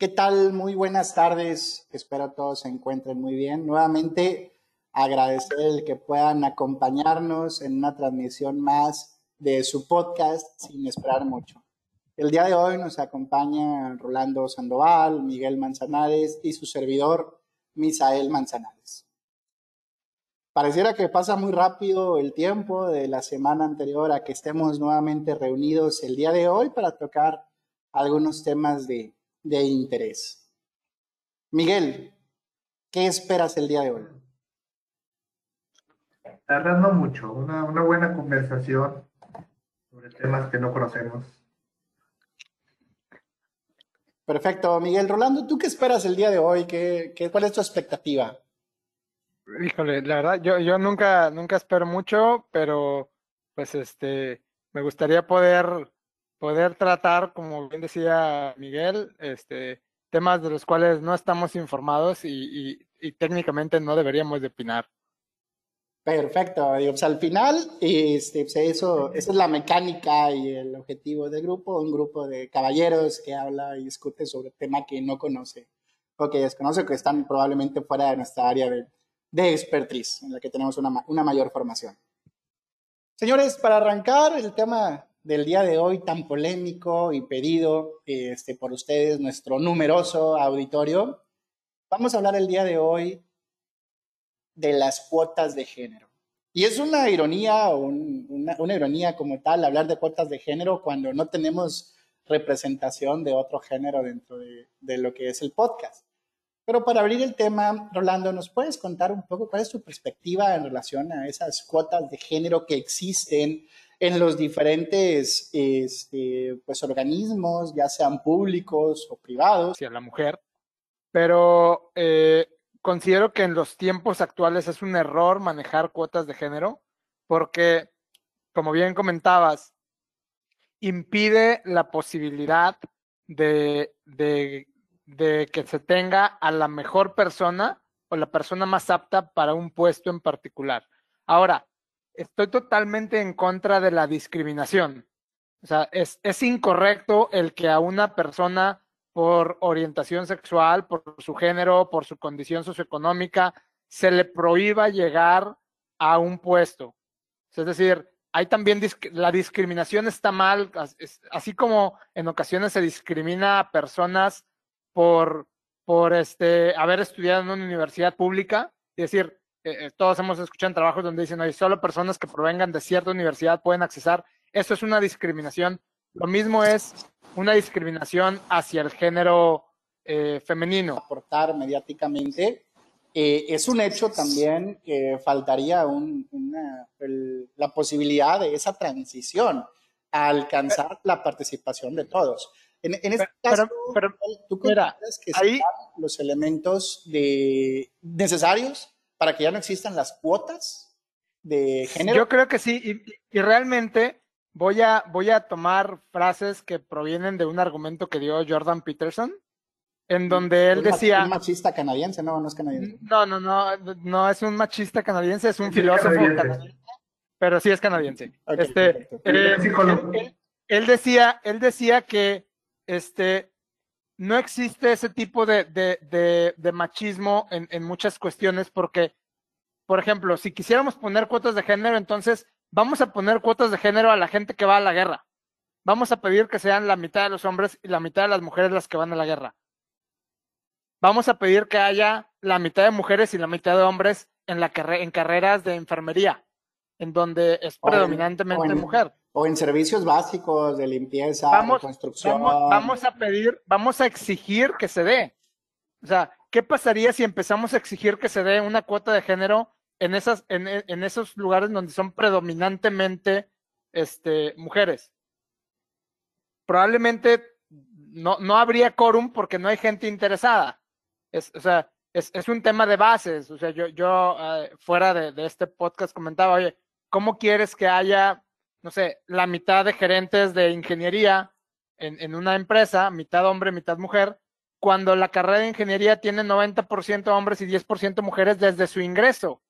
¿Qué tal? Muy buenas tardes. Espero todos se encuentren muy bien. Nuevamente agradecer el que puedan acompañarnos en una transmisión más de su podcast sin esperar mucho. El día de hoy nos acompaña Rolando Sandoval, Miguel Manzanares y su servidor Misael Manzanares. Pareciera que pasa muy rápido el tiempo de la semana anterior a que estemos nuevamente reunidos el día de hoy para tocar algunos temas de, de interés. Miguel, ¿qué esperas el día de hoy? Tardando mucho, una, una buena conversación sobre temas que no conocemos. Perfecto, Miguel. Rolando, ¿tú qué esperas el día de hoy? ¿Qué, qué, cuál es tu expectativa? Híjole, la verdad, yo, yo nunca, nunca espero mucho, pero pues este, me gustaría poder, poder tratar, como bien decía Miguel, este, temas de los cuales no estamos informados y, y, y técnicamente no deberíamos de opinar. Perfecto, pues al final este, pues, eso, esa es la mecánica y el objetivo del grupo, un grupo de caballeros que habla y discute sobre tema que no conoce o que desconoce, que están probablemente fuera de nuestra área de, de en la que tenemos una, una mayor formación. Señores, para arrancar el tema del día de hoy tan polémico y pedido este, por ustedes, nuestro numeroso auditorio, vamos a hablar el día de hoy de las cuotas de género. Y es una ironía, un, una, ironía como tal, hablar de cuotas de género cuando no tenemos representación de otro género dentro de, de, lo que es el podcast. Pero para abrir el tema, Rolando, ¿nos puedes contar un poco cuál es tu perspectiva en relación a esas cuotas de género que existen en los diferentes este, pues, organismos, ya sean públicos o privados? Hacia la mujer. Pero eh, considero que en los tiempos actuales es un error manejar cuotas de género porque, como bien comentabas, impide la posibilidad de, de, de, que se tenga a la mejor persona o la persona más apta para un puesto en particular. Ahora, estoy totalmente en contra de la discriminación. O sea, es, es incorrecto el que a una persona por orientación sexual, por su género, por su condición socioeconómica, se le prohíba llegar a un puesto. Es decir, hay también la discriminación está mal, así como en ocasiones se discrimina a personas por, por este, haber estudiado en una universidad pública, es decir, eh, todos hemos escuchado en trabajos donde dicen, hay solo personas que provengan de cierta universidad pueden accesar. Eso es una discriminación. Lo mismo es una discriminación hacia el género eh, femenino. Aportar mediáticamente. Eh, es un hecho también que faltaría un, una, el, la posibilidad de esa transición a alcanzar la participación de todos. En, en este pero, caso, pero, ¿tú consideras que ahí, los elementos de, necesarios para que ya no existan las cuotas de género? Yo creo que sí, y, y realmente voy a, voy a tomar frases que provienen de un argumento que dio Jordan Peterson, en donde él ¿Es decía... Un machista canadiense, no, no es canadiense. No, no, no, no es un machista canadiense, es un sí, filósofo canadiense. canadiense. pero sí es canadiense. Okay, este, eh, él, él, él, decía, él decía que este, no existe ese tipo de, de, de, de machismo en, en muchas cuestiones porque, por ejemplo, si quisiéramos poner cuotas de género, entonces vamos a poner cuotas de género a la gente que va a la guerra. Vamos a pedir que sean la mitad de los hombres y la mitad de las mujeres las que van a la guerra. Vamos a pedir que haya la mitad de mujeres y la mitad de hombres en, la carre en carreras de enfermería, en donde es predominantemente mujer. O en servicios básicos de limpieza, vamos, de construcción. Vamos, vamos a pedir, vamos a exigir que se dé. O sea, ¿qué pasaría si empezamos a exigir que se dé una cuota de género en, esas, en, en, esos lugares donde son predominantemente este, mujeres. Probablemente no, no habría quórum porque no hay gente interesada. Es, o sea, es, es un tema de bases. O sea, yo, yo uh, fuera de, de, este podcast comentaba, oye, ¿cómo quieres que haya, no sé, la mitad de gerentes de ingeniería en, en una empresa, mitad hombre, mitad mujer, cuando la carrera de ingeniería tiene 90% hombres y 10% mujeres desde su ingreso?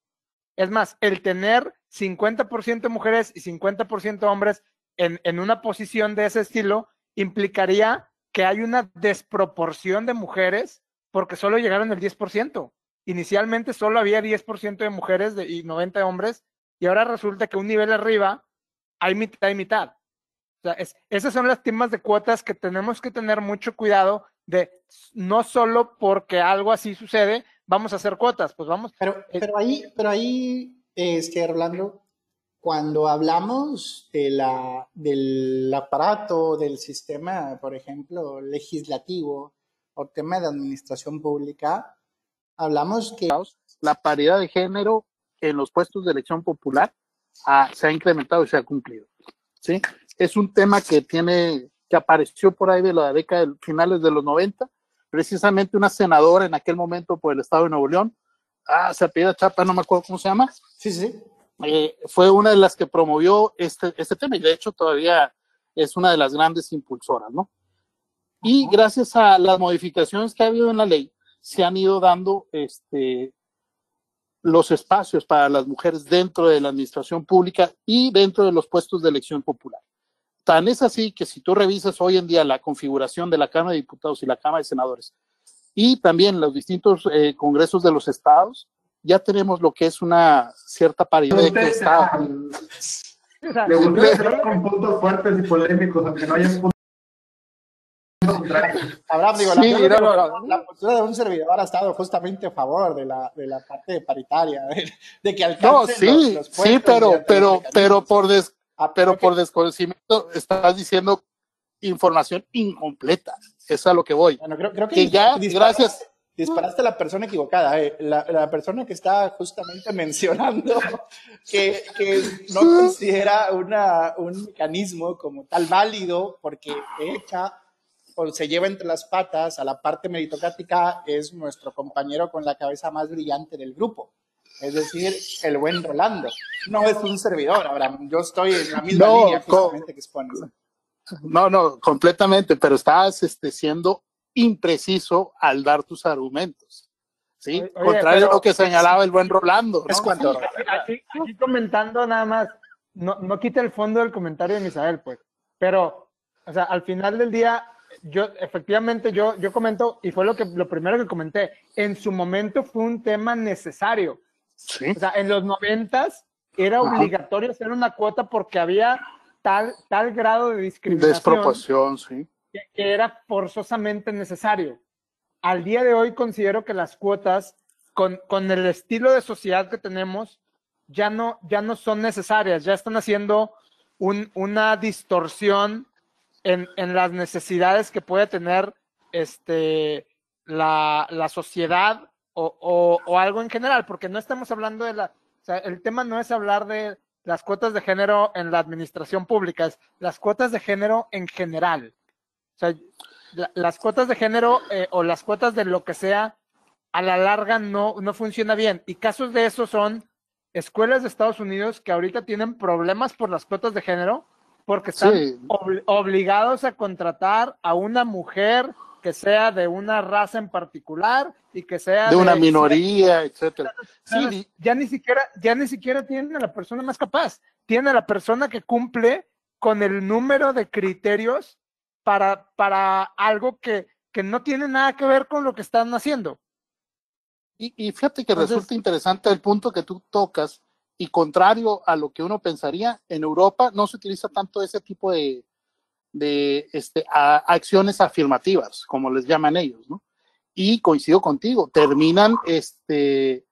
Es más, el tener 50% mujeres y 50% hombres en, en, una posición de ese estilo implicaría que hay una desproporción de mujeres porque solo llegaron el 10%. Inicialmente solo había 10% de mujeres y 90 hombres, y ahora resulta que un nivel arriba hay mitad y mitad. O sea, esas son las temas de cuotas que tenemos que tener mucho cuidado de no solo porque algo así sucede, vamos a hacer cuotas, pues vamos. Pero, eh, pero ahí, pero ahí, este, Rolando, cuando hablamos de la, del aparato, del sistema, por ejemplo, legislativo o tema de administración pública, hablamos que... La paridad de género en los puestos de elección popular ah, se ha incrementado y se ha cumplido. ¿sí? Es un tema que tiene, que apareció por ahí de la década de finales de los 90, precisamente una senadora en aquel momento por el estado de Nuevo León, ah, se apellida Chapa, no me acuerdo cómo se llama. Sí, sí. Eh, fue una de las que promovió este, este tema y de hecho todavía es una de las grandes impulsoras, ¿no? Y gracias a las modificaciones que ha habido en la ley, se han ido dando este, los espacios para las mujeres dentro de la administración pública y dentro de los puestos de elección popular. Tan es así que si tú revisas hoy en día la configuración de la Cámara de Diputados y la Cámara de Senadores y también los distintos eh, congresos de los estados, ya tenemos lo que es una cierta paridad de que está. Le gusta con puntos fuertes y polémicos, aunque no haya puntos. Abraham, digo, la, sí, la, postura de un servidor ha estado justamente a favor de la, de la parte paritaria, de, que alcance No, sí, los, sí, pero, pero, pero por des, ah, pero por desconocimiento estás diciendo información incompleta. Eso es a lo que voy. Bueno, creo, creo que, que ya, gracias disparaste a la persona equivocada, eh. la, persona que está justamente mencionando que, no considera una, un mecanismo como tal válido porque echa o se lleva entre las patas a la parte meritocrática es nuestro compañero con la cabeza más brillante del grupo. Es decir, el buen Rolando. No es un servidor, Abraham. Yo estoy en la misma línea justamente que expones. No, no, completamente, pero estás este, siendo impreciso al dar tus argumentos. ¿sí? Contrario a lo que señalaba el buen Rolando. Es cuando. Aquí, comentando nada más, no, no quita el fondo del comentario de Misael, pues. Pero, o sea, al final del día, yo efectivamente yo, yo comento, y fue lo, que, lo primero que comenté, en su momento fue un tema necesario. Sí. O sea, en los noventas era obligatorio hacer una cuota porque había tal, tal grado de discriminación. Desproporción, sí que, era forzosamente necesario. Al día de hoy considero que las cuotas, con, con el estilo de sociedad que tenemos, ya no, ya no son necesarias, ya están haciendo un, una distorsión en, en, las necesidades que puede tener este, la, la sociedad o, o, algo en general, porque no estamos hablando de la, o sea, el tema no es hablar de las cuotas de género en la administración pública, es las cuotas de género en general. O sea, las cuotas de género eh, o las cuotas de lo que sea, a la larga no, no funciona bien. Y casos de eso son escuelas de Estados Unidos que ahorita tienen problemas por las cuotas de género porque están obligados a contratar a una mujer que sea de una raza en particular y que sea de, una minoría, etcétera. Sí, ya ni siquiera ya ni siquiera tienen a la persona más capaz, tienen a la persona que cumple con el número de criterios para, para algo que, que no tiene nada que ver con lo que están haciendo. Y, y fíjate que resulta interesante el punto que tú tocas, y contrario a lo que uno pensaría, en Europa no se utiliza tanto ese tipo de, de este, acciones afirmativas, como les llaman ellos, ¿no? Y coincido contigo, terminan este,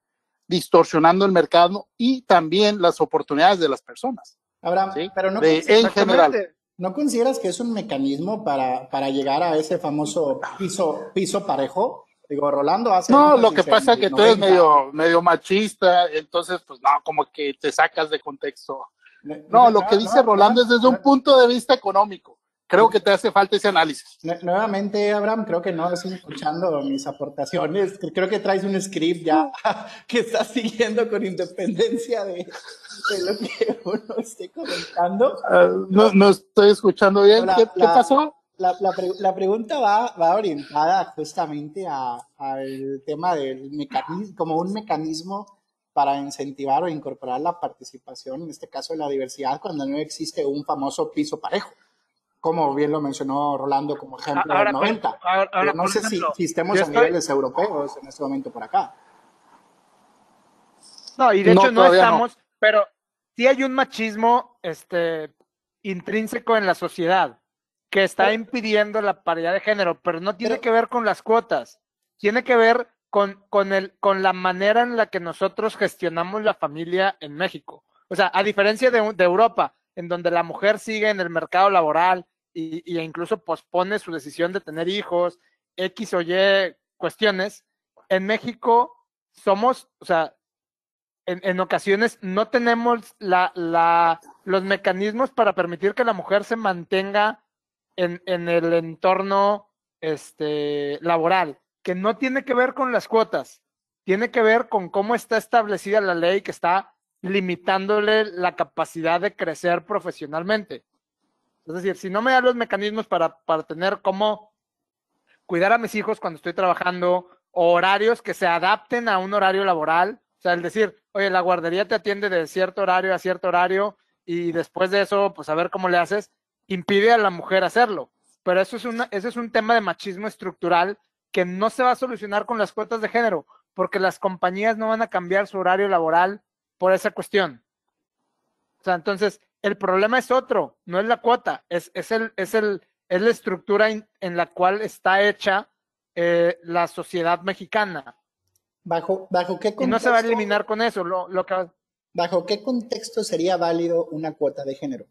distorsionando el mercado y también las oportunidades de las personas. Abraham, pero no en general. ¿No consideras que es un mecanismo para, para llegar a ese famoso piso, piso parejo? Digo, Rolando hace. No, lo que pasa es que tú eres medio, medio machista, entonces, pues no, como que te sacas de contexto. No, lo que dice Rolando es desde un punto de vista económico. Creo que te hace falta ese análisis. Nuevamente, Abraham, creo que no estás escuchando mis aportaciones. Creo que traes un script ya que estás siguiendo con independencia de, lo que uno esté comentando. Ah, no, no estoy escuchando bien. ¿Qué, pasó? La, la, pregunta va, va orientada justamente al tema del mecanismo, como un mecanismo para incentivar o incorporar la participación, en este caso de la diversidad, cuando no existe un famoso piso parejo. como bien lo mencionó Rolando como ejemplo Ahora, del por- 90. ahora- ahora, Pero no sé ejemplo, si, si estemos a estoy- niveles europeos en este momento por acá. No, y de No, hecho no. estamos, pero sí hay un machismo este, intrínseco en la sociedad que está impidiendo la paridad de género, pero no tiene Pero- que ver con las cuotas, tiene que ver con, con, el, con la manera en la que nosotros gestionamos la familia en México. O sea, a diferencia de, de Europa, en donde la mujer sigue en el mercado laboral y, y incluso pospone su decisión de tener hijos, X o Y cuestiones, en México somos, o sea, en, en ocasiones no tenemos la, la, los mecanismos para permitir que la mujer se mantenga en, en el entorno este, laboral, que no tiene que ver con las cuotas, tiene que ver con cómo está establecida la ley que está limitándole la capacidad de crecer profesionalmente. Es decir, si no me da los mecanismos para, para tener cómo cuidar a mis hijos cuando estoy trabajando, horarios que se adapten a un horario laboral, o sea, el decir, oye, la guardería te atiende de cierto horario a cierto horario y después de eso, pues a ver cómo le haces, impide a la mujer hacerlo. Pero eso es, una, eso es un tema de machismo estructural que no se va a solucionar con las cuotas de género, porque las compañías no van a cambiar su horario laboral por esa cuestión. O sea, entonces, el problema es otro, no es la cuota, es, es, el, es, el, es la estructura in- en la cual está hecha eh, la sociedad mexicana. ¿Bajo, bajo, qué Y no se va a eliminar con eso. Lo, lo que, ¿Bajo qué contexto sería válido una cuota de género?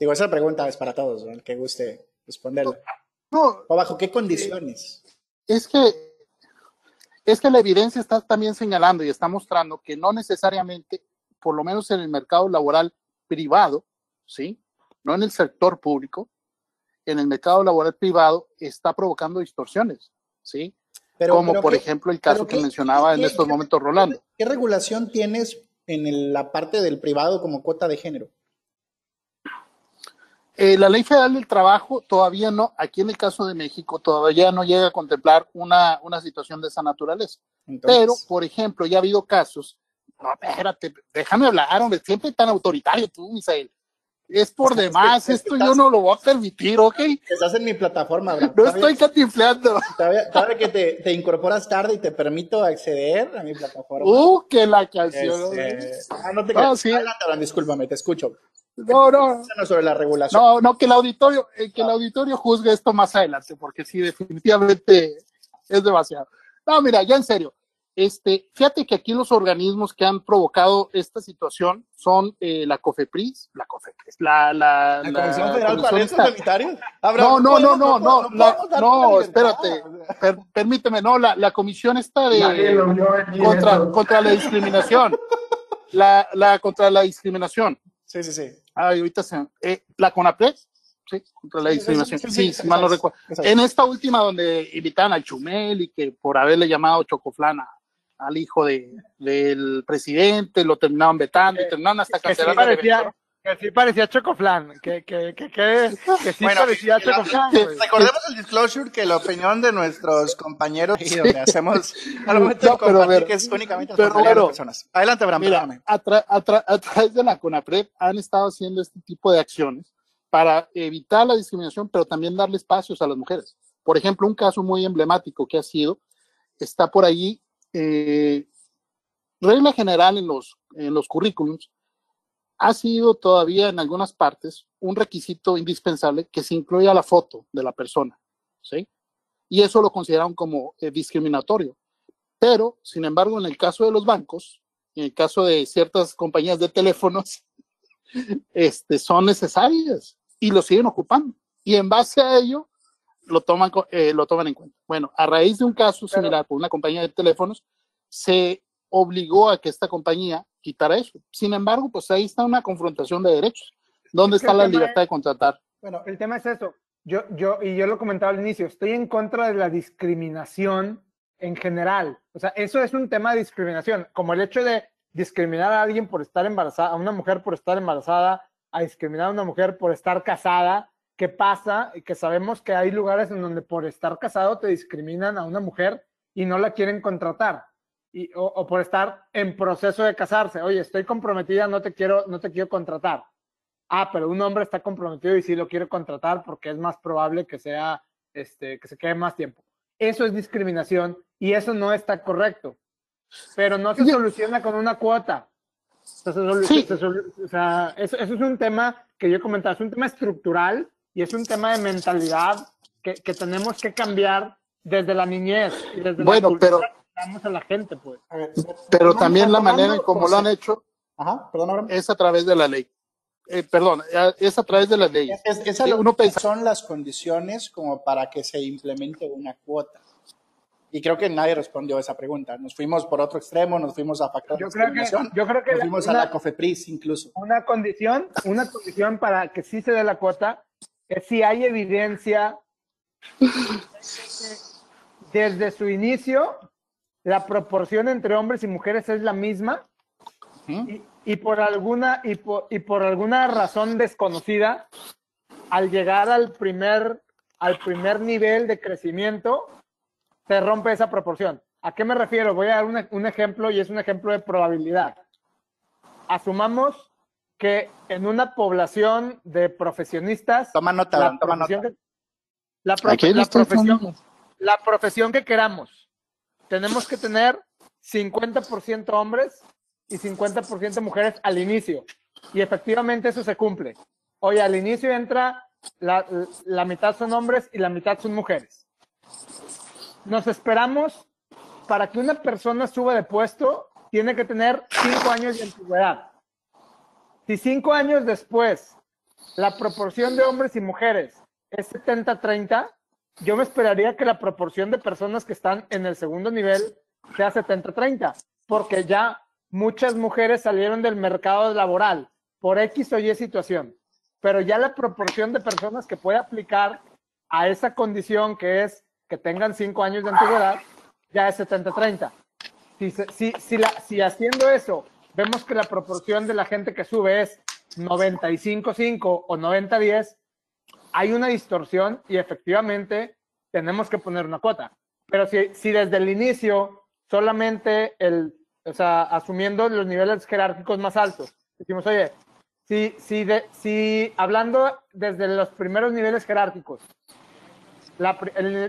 Digo, esa pregunta es para todos, ¿no? el que guste responderla. No, ¿O bajo qué condiciones? es que es que la evidencia está también señalando y está mostrando que no necesariamente, por lo menos en el mercado laboral privado, ¿sí? No en el sector público, en el mercado laboral privado está provocando distorsiones, ¿sí? Pero, Como pero por ¿qué- ejemplo el caso que qué- mencionaba en estos momentos Rolando. ¿Qué regulación tienes en el- la parte del privado como cuota de género? Eh, la ley federal del trabajo todavía no, aquí en el caso de México, todavía no llega a contemplar una, una situación de esa naturaleza. Entonces, Pero, por ejemplo, ya ha habido casos. No, espérate, déjame hablar, hombre, siempre tan autoritario tú, Misael. Es por Es que- demás, es que esto estás- yo no lo voy a permitir, ¿ok? estás en mi plataforma, Abraham. No Todavía- estoy catifleando. Todavía, todavía que te, te incorporas tarde y te permito acceder a mi plataforma. Uh, que la canción. Este, ah, no te No, sí. Adelante, discúlpame, te escucho. No, no, sobre la regulación. no, no, que el auditorio, eh, que el auditorio juzgue esto más adelante, porque sí, definitivamente es demasiado. No, mira, ya en serio. Este, fíjate que aquí los organismos que han provocado esta situación son eh, la COFEPRIS, la COFEPRIS, la, la, ¿La Comisión Federal para Sanitarios? No, no, no, no, no, no, libertad. espérate, per- permíteme, no, la, la comisión está de contra, contra la discriminación, la, la contra la discriminación. Sí, sí, sí. Ay, ahorita se, eh, la CONAPRED, sí, contra la Sí, discriminación, sí, sí, sí, mal no recuerdo. En esta última donde invitaban al Chumel y que por haberle llamado Chocoflán a- al hijo de, del presidente, lo terminaban vetando y terminaron hasta que que sí parecía Chocoflan, que, que, que, que, que sí Bueno, parecía que la- Chocoflan. que- güey. Recordemos el disclosure que la opinión de nuestros compañeros y donde hacemos al momento No, de pero ver, que es únicamente pero de las personas. Adelante, Abraham, Mira, a, tra- a tra- a través de la CONAPRED han estado haciendo este tipo de acciones para evitar la discriminación, pero también darle espacios a las mujeres. Por ejemplo, un caso muy emblemático que ha sido, está por ahí, eh, regla general en los, en los currículums, ha sido todavía en algunas partes un requisito indispensable que se incluya la foto de la persona, ¿sí? Y eso lo consideran como eh, discriminatorio. Pero, sin embargo, en el caso de los bancos, en el caso de ciertas compañías de teléfonos, este, son necesarias y lo siguen ocupando. Y en base a ello, lo toman, eh, lo toman en cuenta. Bueno, a raíz de un caso similar con una compañía de teléfonos, se obligó a que esta compañía quitara eso. Sin embargo, pues ahí está una confrontación de derechos. ¿Dónde Es que está la libertad de contratar? Bueno, el tema es eso. Yo, yo, y yo lo comentaba al inicio, estoy en contra de la discriminación en general. O sea, eso es un tema de discriminación, como el hecho de discriminar a alguien por estar embarazada, a una mujer por estar embarazada, a discriminar a una mujer por estar casada. ¿Qué pasa? Y que sabemos que hay lugares en donde por estar casado te discriminan a una mujer y no la quieren contratar. Y, o, o por estar en proceso de casarse. Oye, estoy comprometida, no te quiero, no te quiero contratar. Ah, pero un hombre está comprometido y sí lo quiere contratar porque es más probable que sea, este, que se quede más tiempo. Eso es discriminación y eso no está correcto. Pero no se soluciona con una cuota. Se se o sea, eso, eso es un tema que yo comentaba, es un tema estructural y es un tema de mentalidad que, que tenemos que cambiar desde la niñez y desde Bueno, la cultura pero- damos a la gente, pues. A ver, Pero también la manera en cómo lo han hecho Ajá, perdón, Abraham. es a través de la ley. Eh, perdón, es a través de las leyes. Es- Sí, lo- uno pensa- son las condiciones como para que se implemente una cuota. Y creo que nadie respondió a esa pregunta. Nos fuimos por otro extremo, nos fuimos a factor de Yo creo que, yo creo que nos la- fuimos a una- la COFEPRIS incluso. una condición, una condición para que sí se dé la cuota es si hay evidencia desde su inicio la proporción entre hombres y mujeres es la misma y, y por alguna y por, y por alguna razón desconocida al llegar al primer al primer nivel de crecimiento se rompe esa proporción. ¿A qué me refiero? Voy a dar un, un ejemplo y es un ejemplo de probabilidad. Asumamos que en una población de profesionistas Toma nota, la toma profesión nota. que, la profe- la profesión, la profesión que queramos. Tenemos que tener 50% hombres y 50% mujeres al inicio. Y efectivamente eso se cumple. Oye, al inicio entra la, la mitad son hombres y la mitad son mujeres. Nos esperamos para que una persona suba de puesto, tiene que tener cinco años de antigüedad. Si cinco años después la proporción de hombres y mujeres es 70-30, yo me esperaría que la proporción de personas que están en el segundo nivel sea 70-30, porque ya muchas mujeres salieron del mercado laboral por X o Y situación, pero ya la proporción de personas que puede aplicar a esa condición que es que tengan cinco años de antigüedad, ya es 70-30. Si, si, si, la, si haciendo eso vemos que la proporción de la gente que sube es 95-5 o 90-10, hay una distorsión y efectivamente tenemos que poner una cuota. Pero si, si desde el inicio solamente el, o sea, asumiendo los niveles jerárquicos más altos, decimos, oye, si, si, de, si hablando desde los primeros niveles jerárquicos,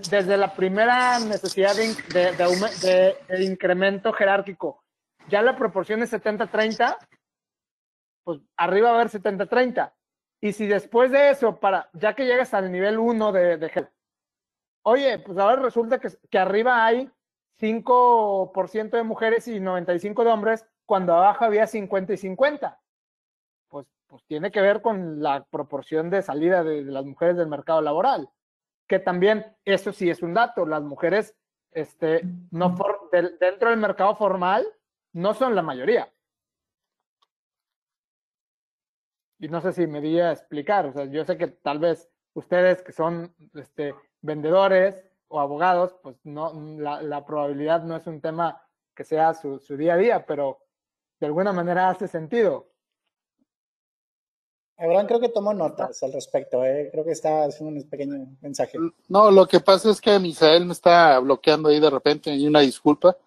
desde la primera necesidad de, de- de incremento jerárquico, ya la proporción es 70-30, pues arriba va a haber 70-30. Y si después de eso, para, ya que llegas al nivel 1 de, gel, oye, pues ahora resulta que, que arriba hay 5% de mujeres y 95% de hombres, cuando abajo había 50 y 50. Pues, pues tiene que ver con la proporción de salida de, las mujeres del mercado laboral. Que también, eso sí es un dato, las mujeres este, no for- dentro del mercado formal no son la mayoría. Y no sé si me di a explicar, o sea, yo sé que tal vez ustedes que son este, vendedores o abogados, pues no, la, la probabilidad no es un tema que sea su, su día a día, pero de alguna manera hace sentido. Abraham creo que tomó notas al respecto, ¿eh? creo que está haciendo un pequeño mensaje. No, lo que pasa es que Misael me está bloqueando ahí de repente, y una disculpa.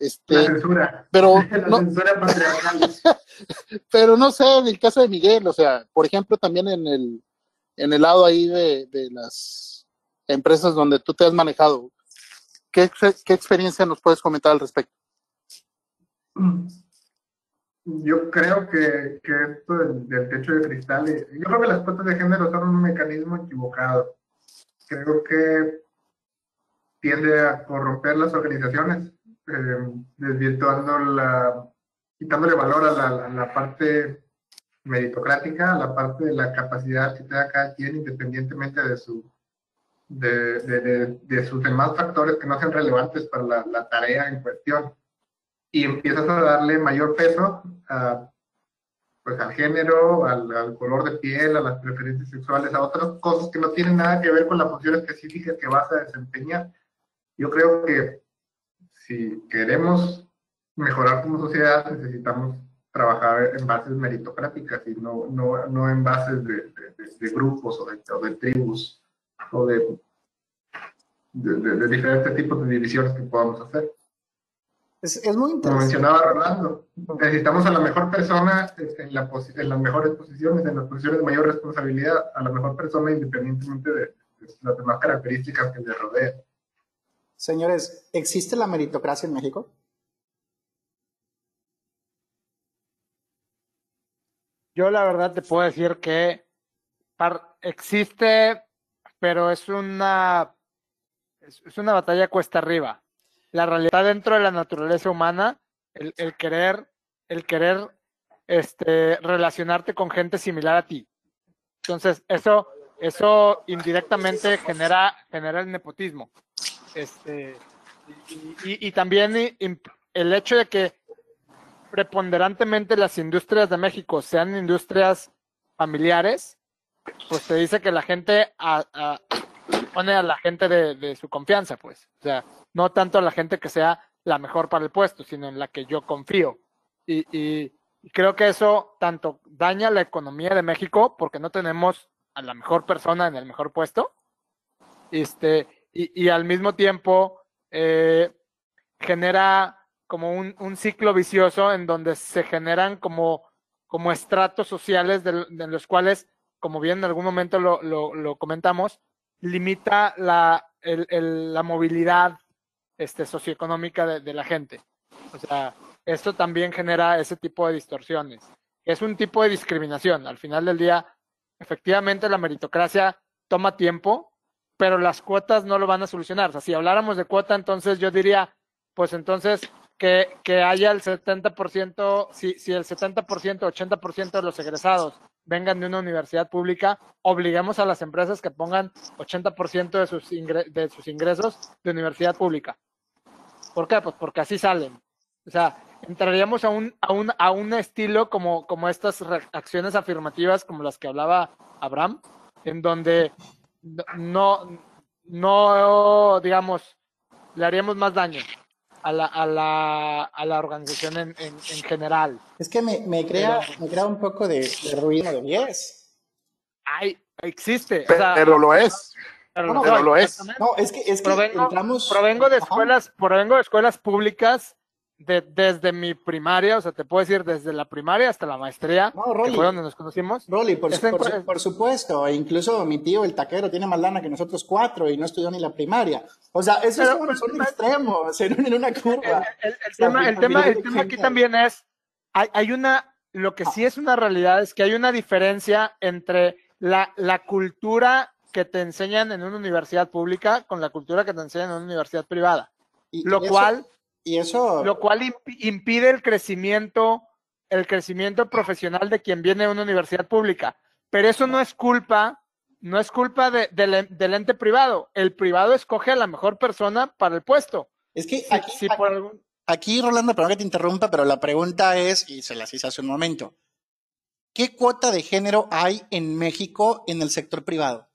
La Este, censura. pero La no, censura patriarcal. pero no sé, en el caso de Miguel, o sea, por ejemplo, también en el, en el lado ahí de, de las empresas donde tú te has manejado, ¿qué, qué experiencia nos puedes comentar al respecto? Yo creo que, que esto del, del techo de cristal, yo creo que las cuotas de género son un mecanismo equivocado. Creo que tiende a corromper las organizaciones, eh, desvirtuando la, quitándole valor a la, a la parte meritocrática, a la parte de la capacidad que tenga cada quien independientemente de su de, de, de, de sus demás factores que no sean relevantes para la, la tarea en cuestión y empiezas a darle mayor peso a, pues, al género, al, al color de piel, a las preferencias sexuales, a otras cosas que no tienen nada que ver con la función específica que vas a desempeñar. Yo creo que si queremos mejorar como sociedad, necesitamos trabajar en bases meritocráticas y no, no, no en bases de, de- de- grupos o de, o de tribus o de, de, diferentes tipos de divisiones que podamos hacer. Es, es muy Como interesante. mencionaba Rolando, necesitamos a la mejor persona en, la en las mejores posiciones, en las posiciones de mayor responsabilidad, a la mejor persona independientemente de, de las demás características que le rodean. Señores, ¿existe la meritocracia en México? Yo la verdad te puedo decir que existe, pero es una es una batalla cuesta arriba. La realidad dentro de la naturaleza humana, el, el querer, el querer este, relacionarte con gente similar a ti. Entonces, eso, eso indirectamente genera, genera el nepotismo. Este, y, y- también el hecho de que preponderantemente las industrias de México sean industrias familiares, pues te dice que la gente a- pone a la gente de, de su confianza, pues. O sea, no tanto a la gente que sea la mejor para el puesto, sino en la que yo confío. Y, y- y creo que eso tanto daña la economía de México porque no tenemos a la mejor persona en el mejor puesto, este, y, al mismo tiempo eh, genera como un, un ciclo vicioso en donde se generan como, como estratos sociales de, de los cuales, como bien en algún momento lo, lo- lo comentamos, limita la, el- el- la movilidad este, socioeconómica de, de la gente. O sea, esto también genera ese tipo de distorsiones. Es un tipo de discriminación. Al final del día, efectivamente, la meritocracia toma tiempo, pero las cuotas no lo van a solucionar. O sea, si habláramos de cuota, entonces yo diría, pues entonces que, que haya el 70%, si, si el 70%, 80% de los egresados vengan de una universidad pública, obliguemos a las empresas que pongan 80% de sus, de sus ingresos de universidad pública. ¿Por qué? Pues porque así salen. O sea, entraríamos a un, a un, a un estilo como, como estas acciones afirmativas como las que hablaba Abraham, en donde no, no, digamos, le haríamos más daño a la, a la, a la organización en, en, en general. Es que me, me crea, me crea un poco de, de ruido de 10. Hay, existe. o sea, Pero lo es. pero no, lo pero lo es. No, es que, es que Provengo, entramos... provengo de Ajá. escuelas, provengo de escuelas públicas de, desde mi primaria, o sea, te puedo decir desde la primaria hasta la maestría, No, que Rolly. fue donde nos conocimos. Rolly, por, Es en por, supuesto, e incluso mi tío, el taquero, tiene más lana que nosotros cuatro y no estudió ni la primaria. O sea, esos Pero- son, son extremos en, un- en una curva. El, tema, el, tema, el tema aquí también es, hay, hay una, lo que sí es una realidad es que hay una diferencia entre la, la cultura que te enseñan en una universidad pública con la cultura que te enseñan en una universidad privada. Y- Lo y eso- cual, Y eso... lo cual imp- impide el crecimiento, el crecimiento profesional de quien viene de una universidad pública. Pero eso no es culpa, no es culpa de- del, del ente privado. El privado escoge a la mejor persona para el puesto. es que Si- aquí, si por algún- Aquí, Rolando, perdón que te interrumpa, pero la pregunta es, y se las hice hace un momento, ¿qué cuota de género hay en México en el sector privado?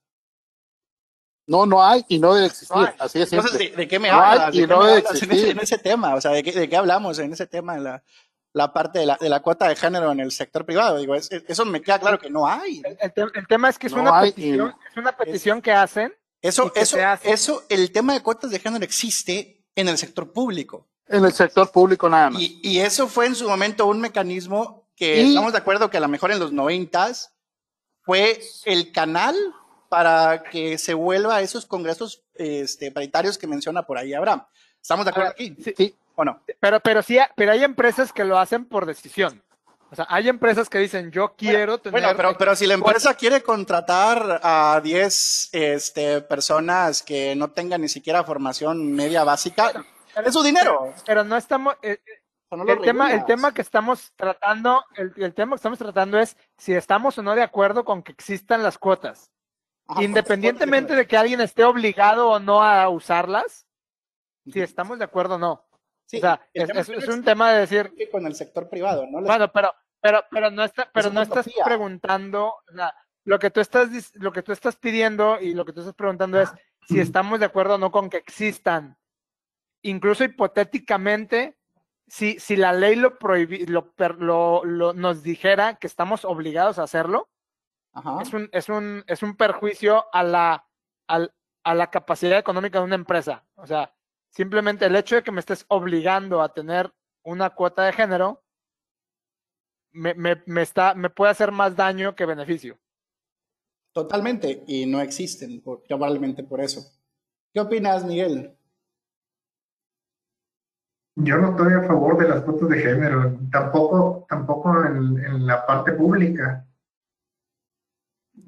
No, no hay y no debe existir. No. Así es. Entonces, ¿de, de qué me No hay hablas? y ¿De no debe hablas en, existir. ese, en ese tema? O sea, ¿de qué, de qué hablamos en ese tema, en la, la parte de la, de la cuota de género en el sector privado? Digo, es- eso me queda claro que no hay. El, el te- el tema es que es No una petición, y- es una petición que hacen. Eso, ¿Y qué eso, hace? eso, el tema de cuotas de género existe en el sector público. En el sector público nada más. Y, y eso fue en su momento un mecanismo que Y- estamos de acuerdo que a lo mejor en los noventas fue el canal para que se vuelva a esos congresos este, paritarios que menciona por ahí Abraham. ¿Estamos de acuerdo aquí? Sí, Sí, ¿O no? pero, pero sí, pero hay empresas que lo hacen por decisión. O sea, hay empresas que dicen, yo quiero tener. Bueno, pero, pero si la empresa quiere contratar a 10 este, personas que no tengan ni siquiera formación media básica, es su dinero. pero no estamos. eh, no el, tema, el tema que estamos tratando, el, el tema que estamos tratando es si estamos o no de acuerdo con que existan las cuotas. Ajá, Independientemente de que alguien esté obligado o no a usarlas, si estamos de acuerdo o no. Sí, o sea, es, un tema de decir, que con el sector privado, ¿no? Bueno, pero, pero, pero no está, pero no estás utopía. preguntando, o sea, lo que tú estás, lo que tú estás pidiendo y lo que tú estás preguntando es si estamos de acuerdo o no con que existan. Incluso hipotéticamente, si, si la ley lo prohibi- lo, lo- lo- nos dijera que estamos obligados a hacerlo, Ajá. es un, es un, es un perjuicio a la, al- a la capacidad económica de una empresa. O sea, Simplemente el hecho de que me estés obligando a tener una cuota de género me, me, me está, me puede hacer más daño que beneficio. Totalmente, y no existen, por, probablemente por eso. ¿Qué opinas, Miguel? Yo no estoy a favor de las cuotas de género, tampoco, tampoco en, en la parte pública.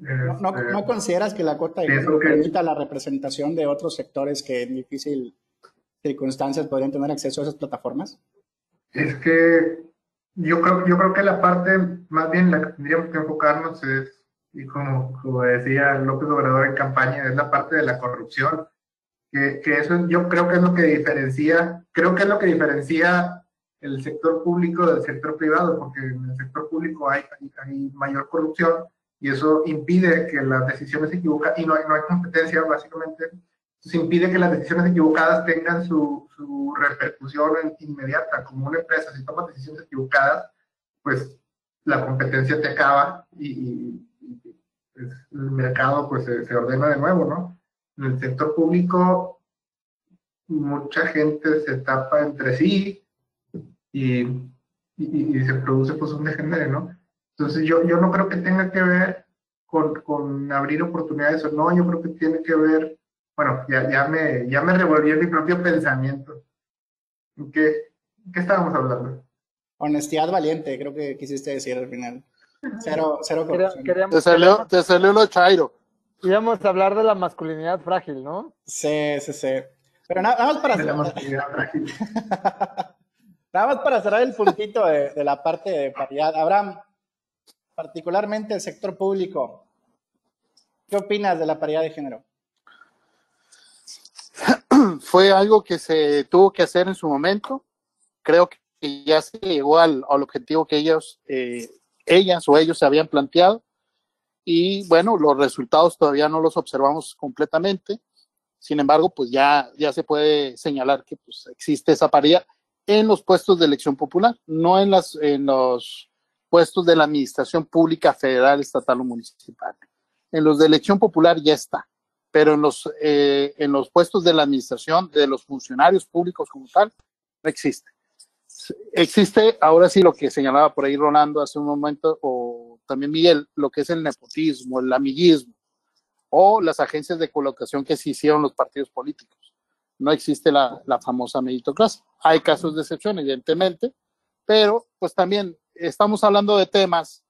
¿No, no, Este, no consideras que la cuota de género que- permita la representación de otros sectores que en difícil circunstancias podrían tener acceso a esas plataformas? Es que yo creo, yo creo que la parte más bien la que tendríamos que enfocarnos es, y como, como decía López Obrador en campaña, es la parte de la corrupción. Que, que eso yo creo que es lo que diferencia, creo que es lo que diferencia el sector público del sector privado, porque en el sector público hay, hay, hay mayor corrupción y eso impide que las decisiones equivocadas, y no no hay competencia básicamente, eso impide que las decisiones equivocadas tengan su, su repercusión inmediata. Como una empresa, si tomas decisiones equivocadas, pues la competencia te acaba y, y- pues, el mercado pues se, se ordena de nuevo, ¿no? En el sector público, mucha gente se tapa entre sí y, y, y se produce pues un degenere, ¿no? Entonces yo, yo no creo que tenga que ver con, con abrir oportunidades o no, yo creo que tiene que ver, bueno, ya, ya, me, ya me revolví en mi propio pensamiento. ¿En ¿Qué, qué estábamos hablando? Honestidad valiente, creo que quisiste decir al final. Cero, cero Quería- corrupción. queríamos- Te salió, te salió lo chairo. íbamos a hablar de la masculinidad frágil, ¿no? Sí, sí, sí. Pero nada, nada más para De la cerrar, masculinidad frágil. nada más para cerrar el puntito de, de la parte de paridad. Abraham, particularmente el sector público, ¿qué opinas de la paridad de género? Fue algo que se tuvo que hacer en su momento. Creo que ya se llegó al, objetivo que ellos, eh, ellas o ellos se habían planteado. Y bueno, los resultados todavía no los observamos completamente. Sin embargo, pues ya, ya se puede señalar que pues, existe esa paridad en los puestos de elección popular, no en, las, en los puestos de la administración pública federal, estatal o municipal. En los de elección popular ya está, pero en los, eh, en los puestos de la administración, de los funcionarios públicos como tal, no existe. Existe ahora sí lo que señalaba por ahí Rolando hace un momento, o también Miguel, lo que es el nepotismo, el amiguismo, o las agencias de colocación que se hicieron los partidos políticos. No existe la, la famosa meritocracia. Hay casos de excepción, evidentemente, pero pues también estamos hablando de temas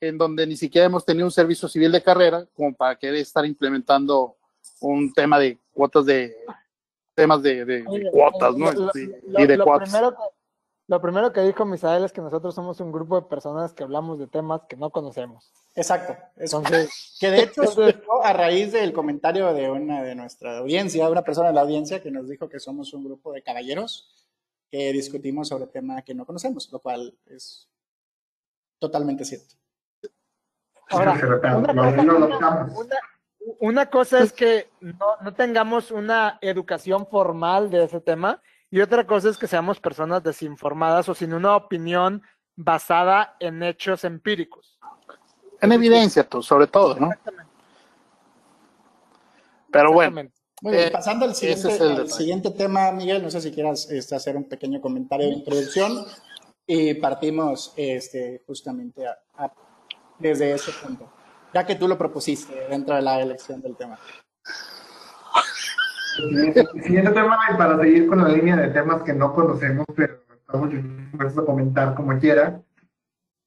en donde ni siquiera hemos tenido un servicio civil de carrera como para querer estar implementando un tema de cuotas de temas de, de- de cuotas, ¿no? lo- Sí, lo- y de lo cuotas. primero que- lo primero que dijo Misael es que nosotros somos un grupo de personas que hablamos de temas que no conocemos. Exacto. Entonces, Que de hecho a raíz del comentario de una de nuestra audiencia, una persona de la audiencia que nos dijo que somos un grupo de caballeros que discutimos sobre temas que no conocemos, lo cual es totalmente cierto. Ahora, una cosa- lo adoptamos. una, una cosa es que no, no tengamos una educación formal de ese tema y otra cosa es que seamos personas desinformadas o sin una opinión basada en hechos empíricos. En evidencia, pues, sobre todo, ¿no? Exactamente. Pero bueno. Muy bien, Eh, pasando al ese siguiente, es el al detalle. siguiente tema, Miguel, no sé si quieras este, hacer un pequeño comentario de introducción y partimos este, justamente a- a- desde ese punto, ya que tú lo propusiste dentro de la elección del tema. Siguiente, siguiente tema, y para seguir con la línea de temas que no conocemos, pero estamos dispuestos a comentar como quiera.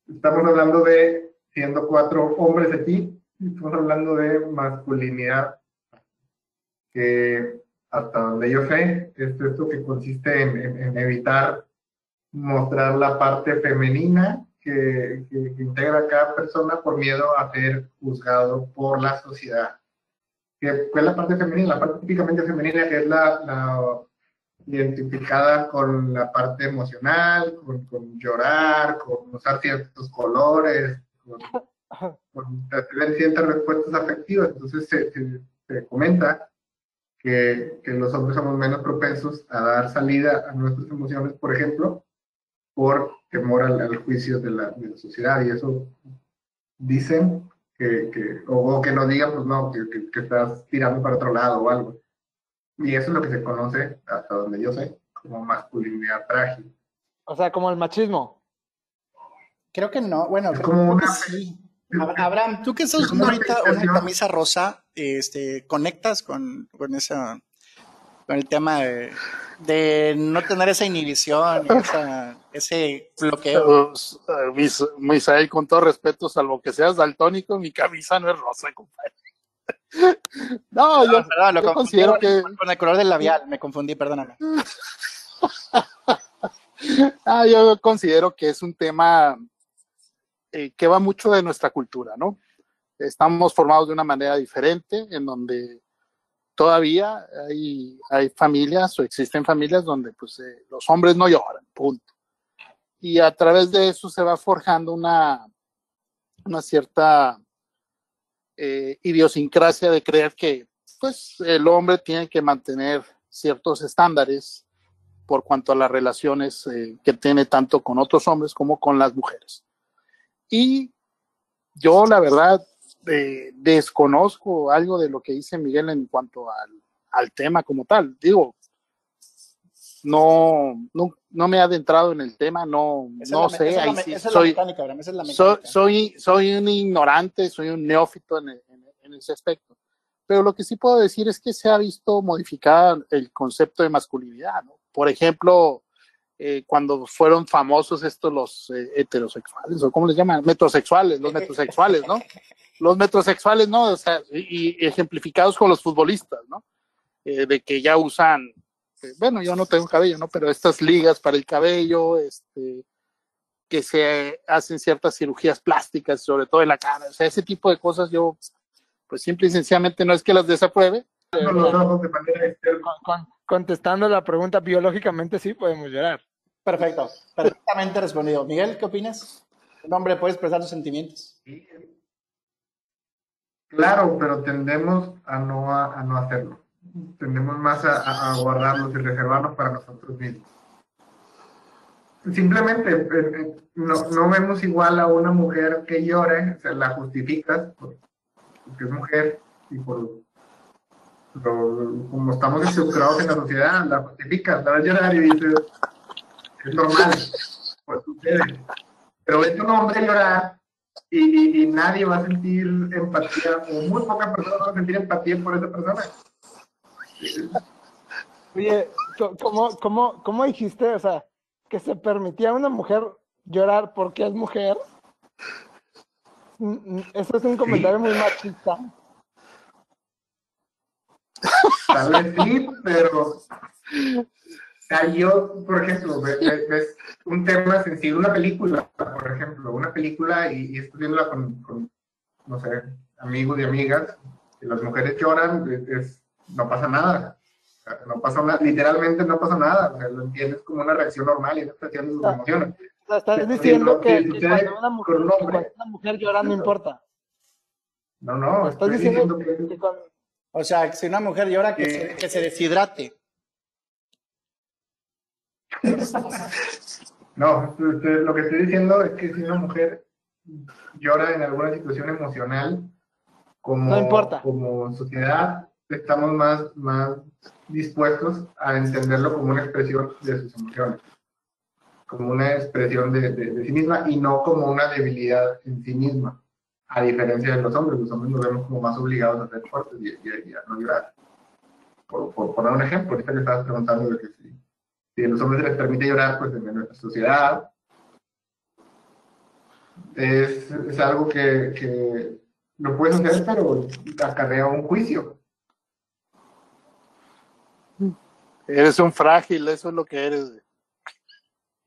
Estamos hablando de, siendo cuatro hombres aquí, estamos hablando de masculinidad, que hasta donde yo sé, es esto que consiste en, en- en evitar mostrar la parte femenina que, que- que integra cada persona por miedo a ser juzgado por la sociedad que fue la parte femenina, la parte típicamente femenina, que es la, la identificada con la parte emocional, con, con llorar, con usar ciertos colores, con, con tener ciertas respuestas afectivas. Entonces se, se- se comenta que, que los hombres somos menos propensos a dar salida a nuestras emociones, por ejemplo, por temor al, al juicio de la, de la sociedad. Y eso dicen que, que- o, o que nos digan, pues no, que, que- que estás tirando para otro lado o algo. Y eso es lo que se conoce, hasta donde yo sé, como masculinidad frágil. O sea, como el machismo. Creo que no. Bueno, Es creo como que sí. Ab- Abraham, tú que usando una ahorita una expresión. camisa rosa, este, ¿conectas con, con esa, con el tema de, de no tener esa inhibición, y esa- ese bloqueo? Pues, eh, Mis- Misael, con todo respeto, salvo que seas daltónico, mi camisa no es rosa, compadre. No, yo, Perdón, lo yo considero con- que con el color del labial, me confundí, perdóname. Ah, yo considero que es un tema eh, que va mucho de nuestra cultura, ¿no? Estamos formados de una manera diferente, en donde todavía hay, hay familias o existen familias donde pues, eh, los hombres no lloran, punto. Y a través de eso se va forjando una, una cierta eh, idiosincrasia de creer que pues, el hombre tiene que mantener ciertos estándares por cuanto a las relaciones eh, que tiene tanto con otros hombres como con las mujeres. Y yo, la verdad, eh, desconozco algo de lo que dice Miguel en cuanto al, al tema como tal. Digo, no, no, no me he adentrado en el tema, no, Esa es no sé, soy, soy un ignorante, soy un neófito en, en- en ese aspecto. Pero lo que sí puedo decir es que se ha visto modificada el concepto de masculinidad. ¿no? Por ejemplo, eh, cuando fueron famosos estos los eh, heterosexuales, o cómo les llaman, metrosexuales, los metrosexuales, ¿no? Los metrosexuales, ¿no? O sea, y, y ejemplificados con los futbolistas, ¿no? Eh, de que ya usan, eh, bueno, yo no tengo cabello, ¿no? Pero estas ligas para el cabello, este, que se hacen ciertas cirugías plásticas, sobre todo en la cara, o sea, ese tipo de cosas yo, pues simple y sencillamente no es que las desapruebe, Con los ojos de manera externa. Con- con- contestando la pregunta, biológicamente sí podemos llorar. Perfecto, perfectamente respondido. Miguel, ¿qué opinas? Un hombre puede expresar sus sentimientos. Claro, pero tendemos a no, a, a no hacerlo. Tendemos más a, a- a guardarlos y reservarlos para nosotros mismos. Simplemente eh, eh, no, no vemos igual a una mujer que llore, o sea, la justificas por- porque es mujer y por lo- como estamos estructurados en la sociedad, la justificas, la ves llorar y dices, es normal, pues sucede. Pero ves a un hombre llorar y, y- y nadie va a sentir empatía, o muy pocas personas van a sentir empatía por esa persona. Oye, ¿cómo, cómo, cómo dijiste, o sea, que se permitía a una mujer llorar porque es mujer? Mm, mm, Eso es un comentario muy machista. Tal vez sí, pero o sea, yo, por ejemplo, ve- ve- ves un tema sensible, una película, por ejemplo, una película y, y estoy viéndola con, con, no sé, amigos y amigas, y las mujeres lloran, es- es- no pasa nada. O sea, no pasa nada, literalmente no pasa nada, o sea, lo entiendes como una reacción normal y una expresión de sus emociones. O sea, estás diciendo no, que, que sucede cuando una mujer, con un que hombre. cuando una mujer llora no importa. No, no, Estás diciendo diciendo que que cuando- O sea, que si una mujer llora, que, se, que se deshidrate. No, este, lo que estoy diciendo es que si una mujer llora en alguna situación emocional, como, No importa. como sociedad, estamos más, más dispuestos a entenderlo como una expresión de sus emociones, como una expresión de, de- de sí misma y no como una debilidad en sí misma, a diferencia de los hombres. Los hombres nos vemos como más obligados a ser fuertes y, y- y a no llorar. Por, por poner un ejemplo, ahorita que estabas preguntando de que si si a los hombres se les permite llorar, pues en nuestra sociedad es, es algo que, que lo puedes hacer, pero acarrea un juicio. eres un frágil, eso es lo que eres.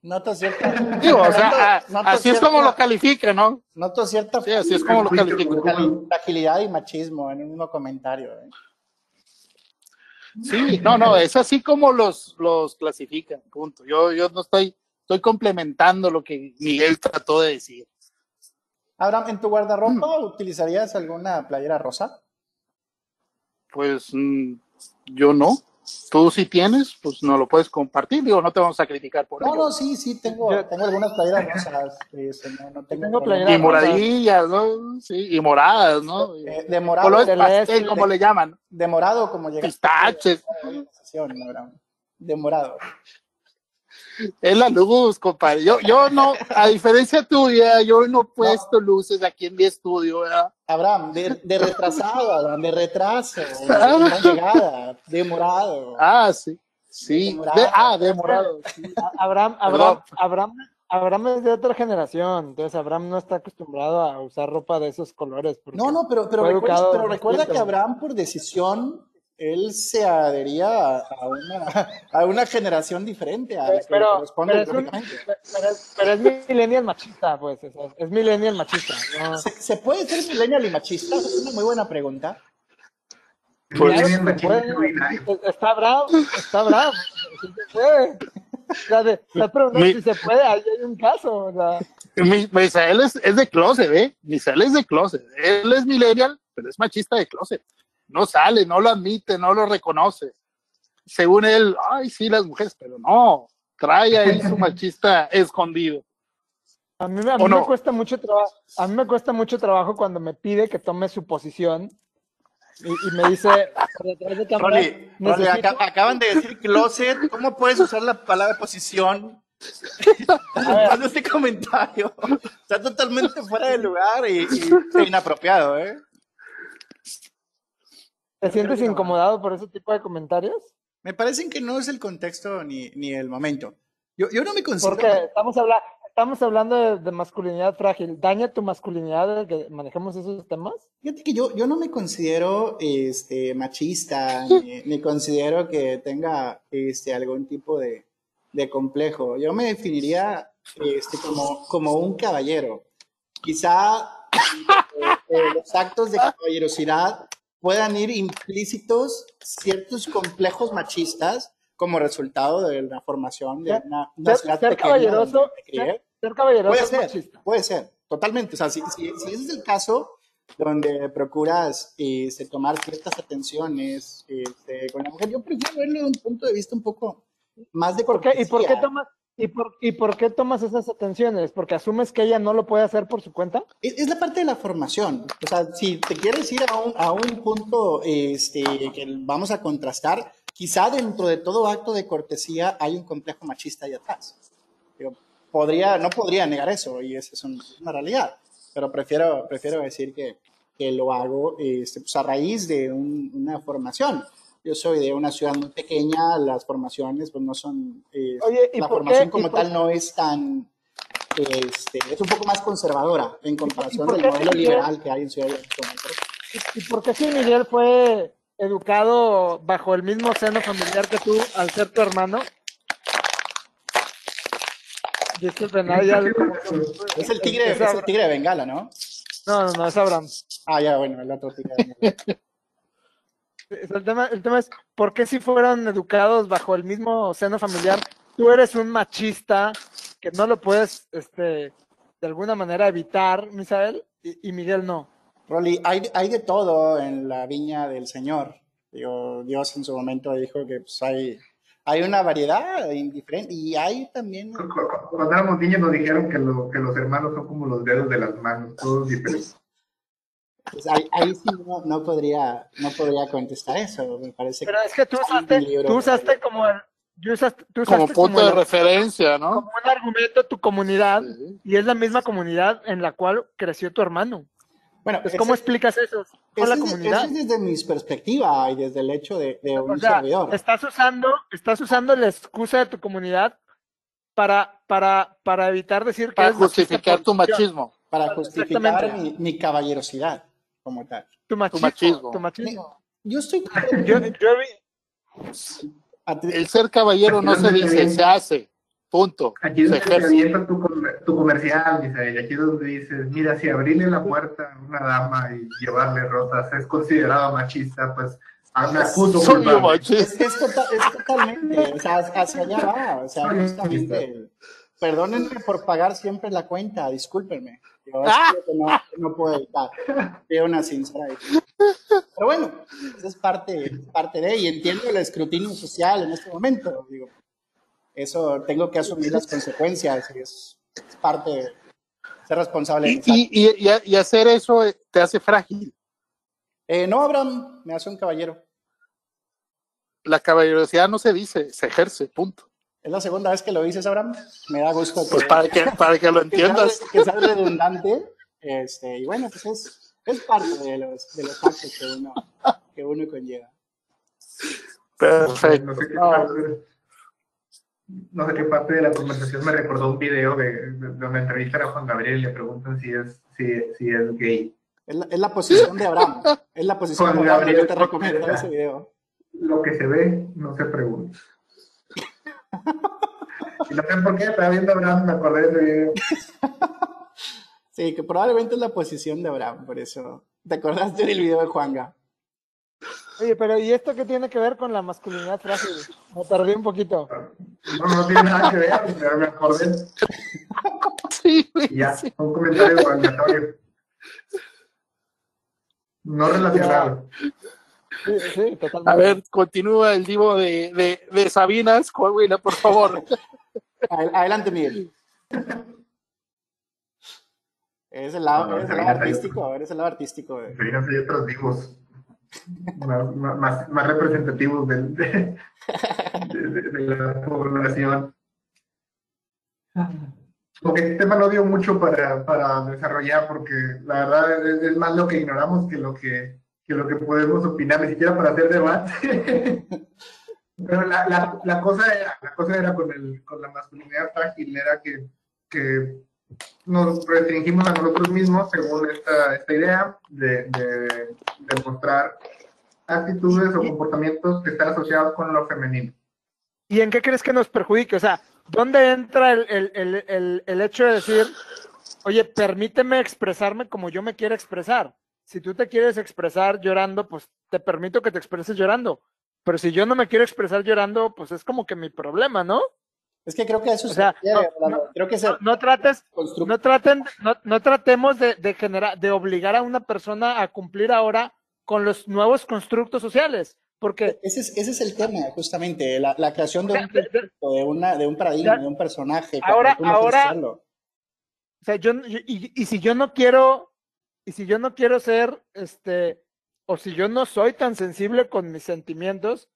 Noto cierta. Digo, o sea, a- noto así es como lo califica, ¿no? Noto cierta Sí, así es como lo califica. fragilidad y machismo en un mismo comentario. ¿eh? Sí, no, no, es así como los, los clasifican, punto. Yo, yo no estoy, estoy complementando lo que Miguel trató de decir. Abraham, ¿en tu guardarropa Mm. utilizarías alguna playera rosa? Pues mm, yo no. Tú si tienes, pues no lo puedes compartir, digo, no te vamos a criticar por No, ello. no, sí, sí, tengo, Yo- tengo algunas playeras rosas. este, no, no tengo Tengo. Y moradillas, ¿no? Sí, y moradas, ¿no? Eh, de morado, Colores de pastel, como le llaman. de morado como llega. Pistaches. De morado. Es la luz, compadre. Yo, yo no, a diferencia tuya, yo no he puesto luces aquí en mi estudio, ¿verdad? Abraham, de, de retrasado, Abraham, de retraso, de no llegada, de morado. Ah, sí. Sí. De ah, de morado. sí. A- Abraham, Abraham, Abraham, Abraham es de otra generación, entonces Abraham no está acostumbrado a usar ropa de esos colores. No, no, pero, pero recuerda, educado pero recuerda que. Abraham, por decisión, él se adhería a, a una, a una generación diferente a la que le Pero, corresponde pero, es un- pero es, pero es millennial machista, pues, sea, es millennial machista. ¿no? ¿Se, se puede ser millennial y machista? Es una muy buena pregunta. Pues- Claro Bien, puede. Está bravo, está bravo. Sí se puede. O sea, de- estás preguntando Mi- si se puede, ahí hay un caso. O sea, Mi, Misael es, es de closet, ¿eh? Misael es de closet. Él es millennial, pero es machista de closet. No sale, no lo admite, no lo reconoce. Según él, ay, sí, las mujeres, pero no. Trae ahí su machista escondido. a mí, me- a mí ¿O me cuesta mucho trabajo. A mí me cuesta mucho trabajo cuando me pide que tome su posición y, y me dice de cámara, Rolly, Rolly, acaban de decir closet. ¿Cómo puedes usar la palabra posición? Haciendo este comentario. Está totalmente fuera de lugar y, y inapropiado, ¿eh? ¿Te sientes incomodado por ese tipo de comentarios? Me parecen que no es el contexto ni, ni el momento. Yo, yo no me considero. Porque estamos, habla estamos hablando de, de masculinidad frágil. ¿Daña tu masculinidad que manejemos esos temas? Fíjate que yo, yo no me considero este, machista, ni, ni considero que tenga este, algún tipo de, de complejo. Yo me definiría este, como, como un caballero. Quizá eh, eh, los actos de caballerosidad puedan ir implícitos ciertos complejos machistas como resultado de la formación de una, una Ser, ciudad ser pequeña caballeroso, ser, ser caballeroso Puede ser, machista. puede ser, totalmente. O sea, si, si, si ese es el caso donde procuras este, tomar ciertas atenciones este, con la mujer, yo prefiero verlo de un punto de vista un poco más de ¿Por qué? ¿Y por qué cortesía. tomas, y por, y por qué tomas esas atenciones? ¿Porque asumes que ella no lo puede hacer por su cuenta? Es, es la parte de la formación. O sea, si te quieres ir a un, a un punto este, que vamos a contrastar, quizá dentro de todo acto de cortesía hay un complejo machista ahí atrás. Podría, no podría negar eso y esa es un- una realidad, pero prefiero, prefiero decir que, que lo hago este, pues, a raíz de un- una formación. Yo soy de una ciudad muy pequeña, las formaciones pues no son, eh, Oye, ¿y la formación qué- como tal no es tan, este, es un poco más conservadora en comparación del modelo liberal que hay en Ciudad de México. ¿Y por qué si Miguel fue educado bajo el mismo seno familiar que tú al ser tu hermano? Disculpen, Es el tigre, es el tigre de Bengala, ¿no? No, no, no, es Abraham. Ah, ya, bueno, el otro tigre de Bengala. El tema, el tema es, ¿por qué si fueron educados bajo el mismo seno familiar, tú eres un machista que no lo puedes, este, de alguna manera evitar, Misael, y, y Miguel no? Rolly, hay, hay de todo en la viña del Señor. Digo, Dios en su momento dijo que pues, hay, hay una variedad indiferente y hay también... Cu- cu- Cuando éramos niños nos dijeron que, lo- que los hermanos son como los dedos de las manos, todos diferentes. Pues, ahí, ahí sí no, no podría, no podría contestar eso. Me parece Pero es que tú usaste, tú usaste como el, tú usaste, tú Como usaste punto como de el- referencia, ¿no? como un argumento tu comunidad Sí. y es la misma comunidad en la cual creció tu hermano. Bueno, Pues, ese- ¿Cómo explicas eso? Con la comunidad. ese es desde mi perspectiva y desde el hecho de, de un O sea, servidor. estás usando, estás usando la excusa de tu comunidad para, para, para evitar decir que Para justificar tu decisión. para justificar mi caballerosidad como tal. Tu machismo. machismo. Tu machismo. Yo estoy... Yo, yo vi- El ser caballero no se dice, se hace. Punto. Aquí es Se donde te ejerce. avienta tu, comer- tu comercial, Misael. Aquí es donde dices, mira, si abrirle la puerta a una dama y llevarle rosas es considerado machista, pues me acuso Soy. Es, machista. es, tota- es totalmente, o sea, hacia allá va, o sea, justamente, perdónenme por pagar siempre la cuenta, discúlpenme, Es Ah. que no, que no puedo evitar, una sincera. Pero bueno, eso es parte, parte de, y entiendo el escrutinio social en este momento. Digo, eso tengo que asumir las consecuencias, y es, es parte de ser responsable. Y, y, y, y, hacer eso te hace frágil. Eh, no, Abraham, me hace un caballero. La caballerosidad no se dice, se ejerce, punto. Es la segunda vez que lo dices, Abraham. Me da gusto. Que, pues para que, para que lo entiendas. Que sea, redundante. Este, y bueno, pues es, es parte de los, de los actos que uno, que uno conlleva. Perfecto. No sé, qué parte, no sé qué parte de la conversación me recordó un video de, de donde entrevistan a Juan Gabriel y le preguntan si es, si, si es gay. Es la, es la, posición de Abraham. Es la posición Juan de Abraham. Gabriel, Yo te recomiendo ese video. Lo que se ve, no se pregunta. Y no sé por qué, estaba viendo a Abraham, me acordé de ese video. Sí, que probablemente es la posición de Abraham, por eso. ¿Te acordaste del video de Juanga? Oye, pero ¿y esto qué tiene que ver con la masculinidad frágil? Me perdí un poquito. No, no tiene nada que ver, pero me acordé. Sí, Y ya, un comentario aleatorio. No relacionado. Sí, sí, totalmente. A ver, continúa el divo de, de, de Sabinas, Coahuila, por favor. Adelante, Miguel. Es el lado, No, es el lado hay artístico, a ver, es el lado artístico. Deberían ser otros vivos. Más, más, más representativos de, de, de, de la población. Porque este tema no dio mucho para, para desarrollar, porque la verdad es, es más lo que ignoramos que lo que, que lo que podemos opinar, ni siquiera para hacer debate. Pero la, la, cosa era, la cosa era con, el, con la masculinidad frágil, era que, que nos restringimos a nosotros mismos según esta, esta idea de, de, mostrar actitudes o comportamientos que están asociados con lo femenino. ¿Y en qué crees que nos perjudique? O sea, ¿dónde entra el, el, el, el, el hecho de decir, oye, permíteme expresarme como yo me quiero expresar? Si tú te quieres expresar llorando, pues te permito que te expreses llorando. Pero si yo no me quiero expresar llorando, pues es como que mi problema, ¿no? Es que creo que eso O sea, se refiere, no, Orlando. creo que se No, no trates, no traten, no, no tratemos de, de generar, de obligar a una persona a cumplir ahora con los nuevos constructos sociales, porque ese, es, ese es el tema, justamente, la, la creación de un, De- de- una, de un paradigma, Ya. de un personaje. Ahora- ahora-. O sea, yo, yo- y, y si yo no quiero, y si yo no quiero ser, este, o si yo no soy tan sensible con mis sentimientos,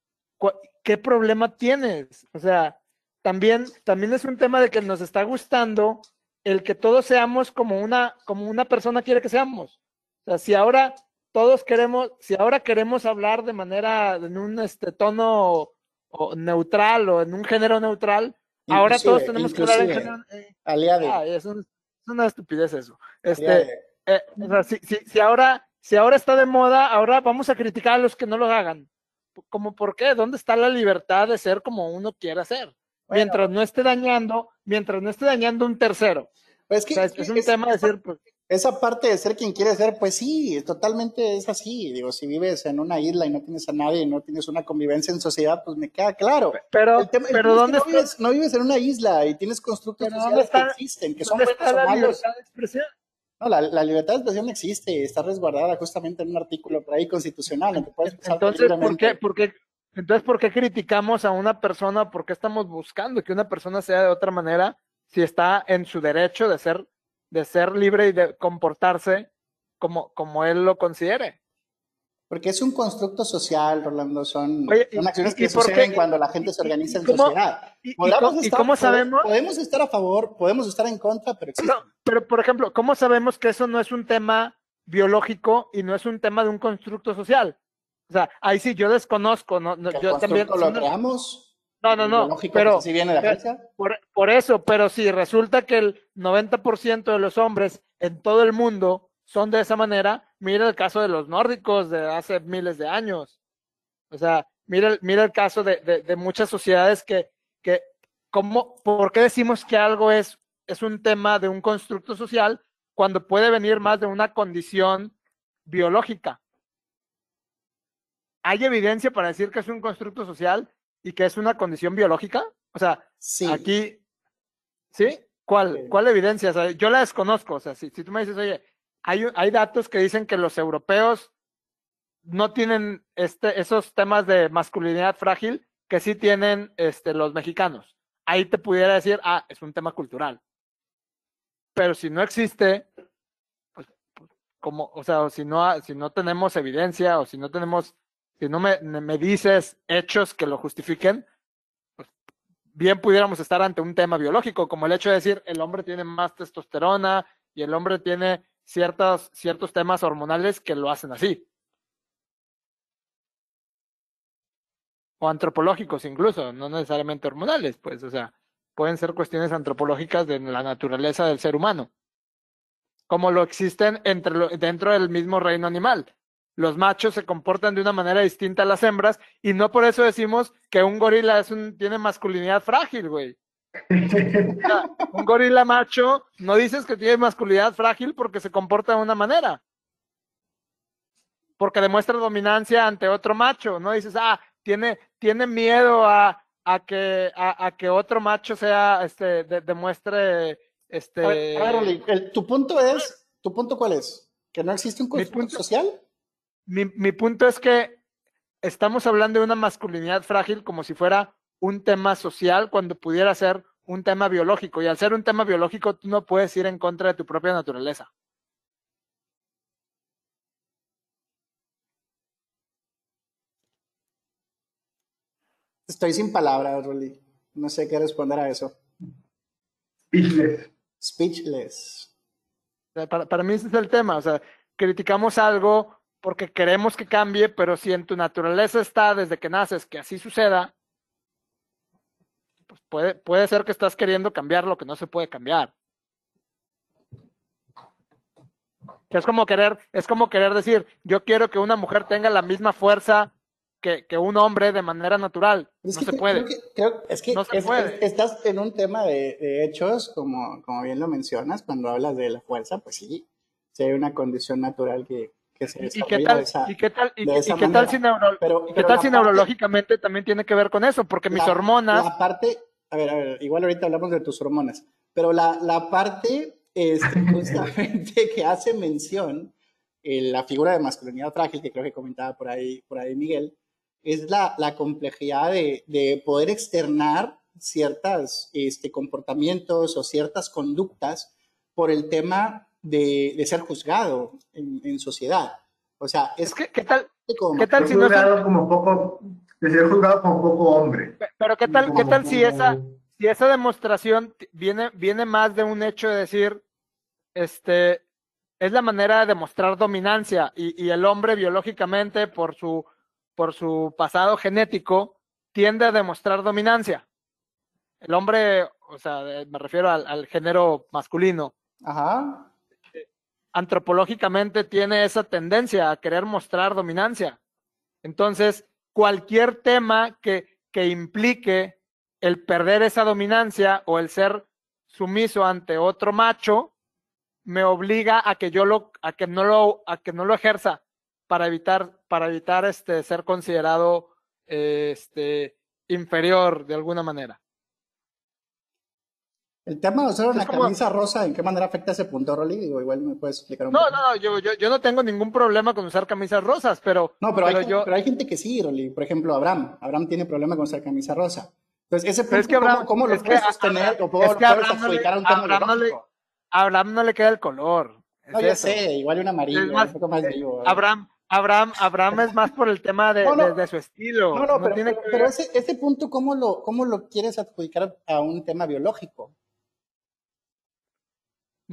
¿qué problema tienes? O sea, también, también es un tema de que nos está gustando el que todos seamos como una, como una persona quiere que seamos. O sea, si ahora todos queremos, si ahora queremos hablar de manera, en un este tono o neutral o en un género neutral, ahora todos tenemos que hablar en género. eh, Ah, es, un- es una estupidez eso. Este, eh, o sea, si, si, si ahora, si ahora está de moda, ahora vamos a criticar a los que no lo hagan. ¿Cómo por qué? ¿Dónde está la libertad de ser como uno quiera ser? Bueno. Mientras no esté dañando, mientras no esté dañando un tercero. Pues es O que sea, es, es un es- tema de decir, pues, esa parte de ser quien quiere ser, pues sí, totalmente es así. Digo, si vives en una isla y no tienes a nadie y no tienes una convivencia en sociedad, pues me queda claro. pero, El tema- pero ¿dónde no está, vives, no vives en una isla y tienes constructos Pero ¿dónde sociales que existen, que son dónde No, la, la libertad de expresión existe, está resguardada justamente en un artículo por ahí constitucional, puedes Entonces, ¿por libremente. qué, por qué- entonces, ¿por qué criticamos a una persona? ¿Por qué estamos buscando que una persona sea de otra manera si está en su derecho de ser, de ser libre y de comportarse como, como él lo considere? Porque es un constructo social, Rolando, son, Oye, y- son acciones y- que y suceden qué- cuando la gente se organiza en cómo- sociedad. ¿Y, estar- cómo sabemos? Podemos estar a favor, podemos estar en contra, pero. No, pero por ejemplo, ¿cómo sabemos que eso no es un tema biológico y no es un tema de un constructo social? O sea, ahí sí yo desconozco, no, no, yo también. lo creamos. No, no, no, pero pues así viene Grecia. por, por eso, pero si resulta que el 90% de los hombres en todo el mundo son de esa manera, mira el caso de los nórdicos de hace miles de años. O sea, mira, el- mira el caso de, de- de muchas sociedades que, que ¿cómo, ¿por qué decimos que algo es, es un tema de un constructo social cuando puede venir más de una condición biológica? ¿Hay evidencia para decir que es un constructo social y que es una condición biológica? O sea, Sí. Aquí, ¿sí? ¿Cuál, cuál evidencia? O sea, yo la desconozco. O sea, si, si tú me dices, oye, hay, hay datos que dicen que los europeos no tienen este, esos temas de masculinidad frágil que sí tienen este, los mexicanos. Ahí te pudiera decir, ah, es un tema cultural. Pero si no existe, pues, pues como, o sea, si no, si no tenemos evidencia o si no tenemos, si no me, me dices hechos que lo justifiquen, pues bien pudiéramos estar ante un tema biológico, como el hecho de decir el hombre tiene más testosterona y el hombre tiene ciertos, ciertos temas hormonales que lo hacen así. O antropológicos incluso, no necesariamente hormonales, pues, o sea, pueden ser cuestiones antropológicas de la naturaleza del ser humano, como lo existen entre dentro del mismo reino animal. Los machos se comportan de una manera distinta a las hembras y no por eso decimos que un gorila es un, tiene masculinidad frágil, güey. Un gorila macho, no dices que tiene masculinidad frágil porque se comporta de una manera. Porque demuestra dominancia ante otro macho. No dices, ah, tiene, tiene miedo a, a que, a, que otro macho sea, este, demuestre, este. tu punto es, ¿tu punto cuál es? ¿Que no existe un punto social? Mi, mi punto es que estamos hablando de una masculinidad frágil como si fuera un tema social cuando pudiera ser un tema biológico. Y al ser un tema biológico, tú no puedes ir en contra de tu propia naturaleza. Estoy sin palabras, Rolly. No sé qué responder a eso. Speechless. Speechless. Para, para mí ese es el tema. O sea, criticamos algo porque queremos que cambie, pero si en tu naturaleza está desde que naces que así suceda, pues puede, puede ser que estás queriendo cambiar lo que no se puede cambiar. es como querer, es como querer decir, yo quiero que una mujer tenga la misma fuerza que, que un hombre de manera natural. no se puede. es que no se puede. estás en un tema de, de, hechos, como, como bien lo mencionas, cuando hablas de la fuerza, pues sí, sí hay una condición natural que, ¿Y qué tal, ¿y qué tal, y, qué tal si, tal neurológicamente también tiene que ver con eso? Porque mis hormonas... La parte, a ver, a ver, igual ahorita hablamos de tus hormonas, pero la, la parte este, justamente que hace mención, en la figura de masculinidad frágil, que creo que comentaba por ahí, por ahí Miguel, es la, la complejidad de, de, poder externar ciertos este, comportamientos o ciertas conductas por el tema de, de ser juzgado en, en, sociedad. O sea, es que, ¿qué tal, ¿qué tal si no como poco, de ser juzgado como poco hombre? Pero ¿qué tal, ¿qué tal si esa, si esa demostración viene, viene más de un hecho de decir, este, es la manera de demostrar dominancia y, y el hombre biológicamente por su, por su pasado genético tiende a demostrar dominancia. El hombre, o sea, me refiero al, al género masculino. Ajá antropológicamente tiene esa tendencia a querer mostrar dominancia. Entonces, cualquier tema que, que implique el perder esa dominancia o el ser sumiso ante otro macho me obliga a que yo lo a que no lo a que no lo ejerza para evitar para evitar este ser considerado este inferior de alguna manera. El tema de usar una camisa rosa, ¿en qué manera afecta ese punto, Rolly? Digo, igual me puedes explicar un no, No, no, yo, yo, yo, no tengo ningún problema con usar camisas rosas, pero... No, pero, hay, pero hay gente que sí, Rolly. Por ejemplo, Abraham. Abraham tiene problema con usar camisa rosa. Entonces, ese punto, es que Abraham, ¿cómo, lo puedes sostener o puedo, es que Abraham no le, a un tema Abraham no, le, Abraham no le queda el color. no, yo sé, igual un amarillo, más, un poco más vivo. ¿eh? Abraham, Abraham, Abraham es más por el tema de, de, de su estilo. No, no, pero, pero, pero ese, ese punto, ¿cómo lo, ¿cómo lo quieres adjudicar a un tema biológico?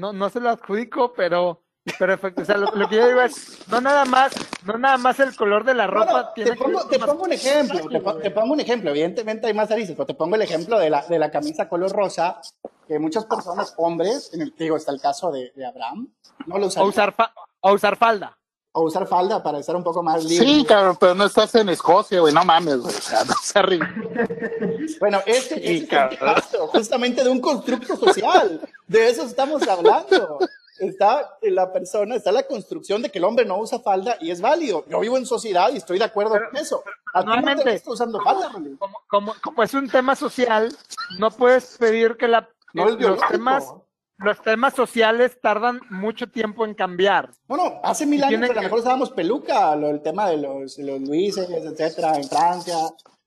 No, no se lo adjudico, pero, pero o sea, lo, que yo digo es, no nada más, no nada más el color de la ropa tiene te pongo, te pongo un ejemplo, te, pongo un ejemplo, evidentemente hay más narices, pero te pongo el ejemplo de la, de la camisa color rosa, que muchas personas, hombres, en el digo, está el caso de, de Abraham, no lo usan. O usar, o usar falda o usar falda para estar un poco más libre. Sí, cabrón, pero no estás en Escocia, güey, no mames, güey, o sea, no se Bueno, este, es caso, justamente de un constructo social, de eso estamos hablando. Está la persona, está la construcción de que el hombre no usa falda y es válido. Yo vivo en sociedad y estoy de acuerdo con eso. Normalmente, usando falda, como, como, es un tema social, no puedes pedir que la, los temas los temas sociales tardan mucho tiempo en cambiar. Bueno, hace mil años a lo mejor usábamos peluca, lo- el tema de los, los Luises, etcétera, en Francia,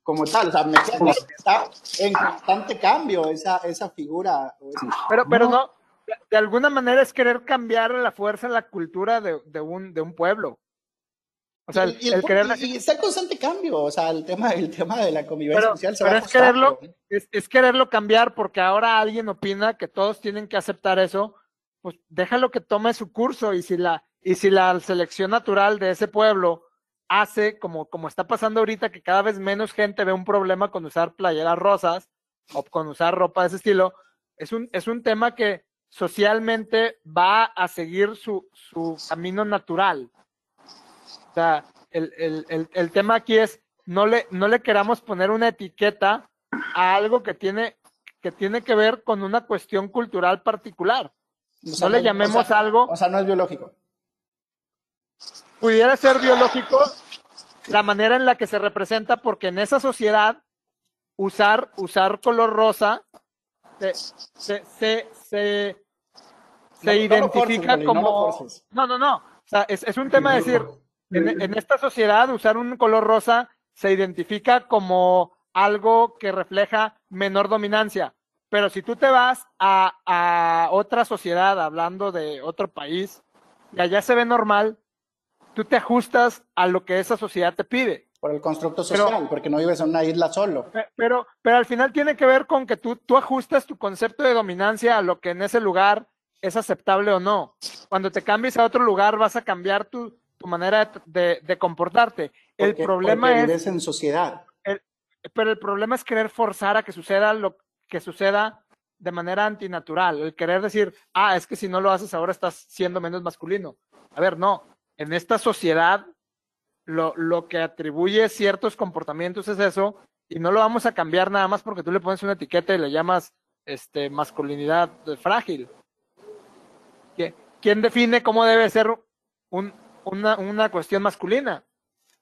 como tal. O sea, me está en constante cambio esa, esa figura. Pero, pero no, de, de alguna manera es querer cambiar a la fuerza la cultura de, de un, de un pueblo. O sea, el, y, el está en constante cambio. O sea, el tema, el tema de la convivencia pero, social se pero va es quererlo, es quererlo cambiar porque ahora alguien opina que todos tienen que aceptar eso, pues déjalo que tome su curso y si la, y si la selección natural de ese pueblo hace como, como está pasando ahorita que cada vez menos gente ve un problema con usar playeras rosas o con usar ropa de ese estilo, es un, es un tema que socialmente va a seguir su, su camino natural. O sea, el, el, el, el tema aquí es no le, no le queramos poner una etiqueta a algo que tiene, que tiene que ver con una cuestión cultural particular. O sea, No le o llamemos sea, algo, O sea, no es biológico. pudiera ser biológico la manera en la que se representa, porque en esa sociedad usar, usar color rosa se, se, se, se, se No- identifica no como... No, no, no. O sea, es, es un tema de decir, en, en esta sociedad usar un color rosa se identifica como algo que refleja menor dominancia. Pero si tú te vas a, a otra sociedad, hablando de otro país, y allá se ve normal, tú te ajustas a lo que esa sociedad te pide. Por el constructo Pero- social, porque no vives en una isla solo. Pe- Pero, pero al final tiene que ver con que tú, tú ajustas tu concepto de dominancia a lo que en ese lugar es aceptable o no. Cuando te cambies a otro lugar vas a cambiar tu, tu manera de, de- comportarte. El problema porque es, en sociedad. pero el problema es querer forzar a que suceda lo que suceda de manera antinatural. El querer decir, ah, es que si no lo haces ahora estás siendo menos masculino. A ver, no. En esta sociedad lo, lo que atribuye ciertos comportamientos es eso y no lo vamos a cambiar nada más porque tú le pones una etiqueta y le llamas este, masculinidad frágil. ¿Qui- ¿Quién define cómo debe ser un- una, una cuestión masculina?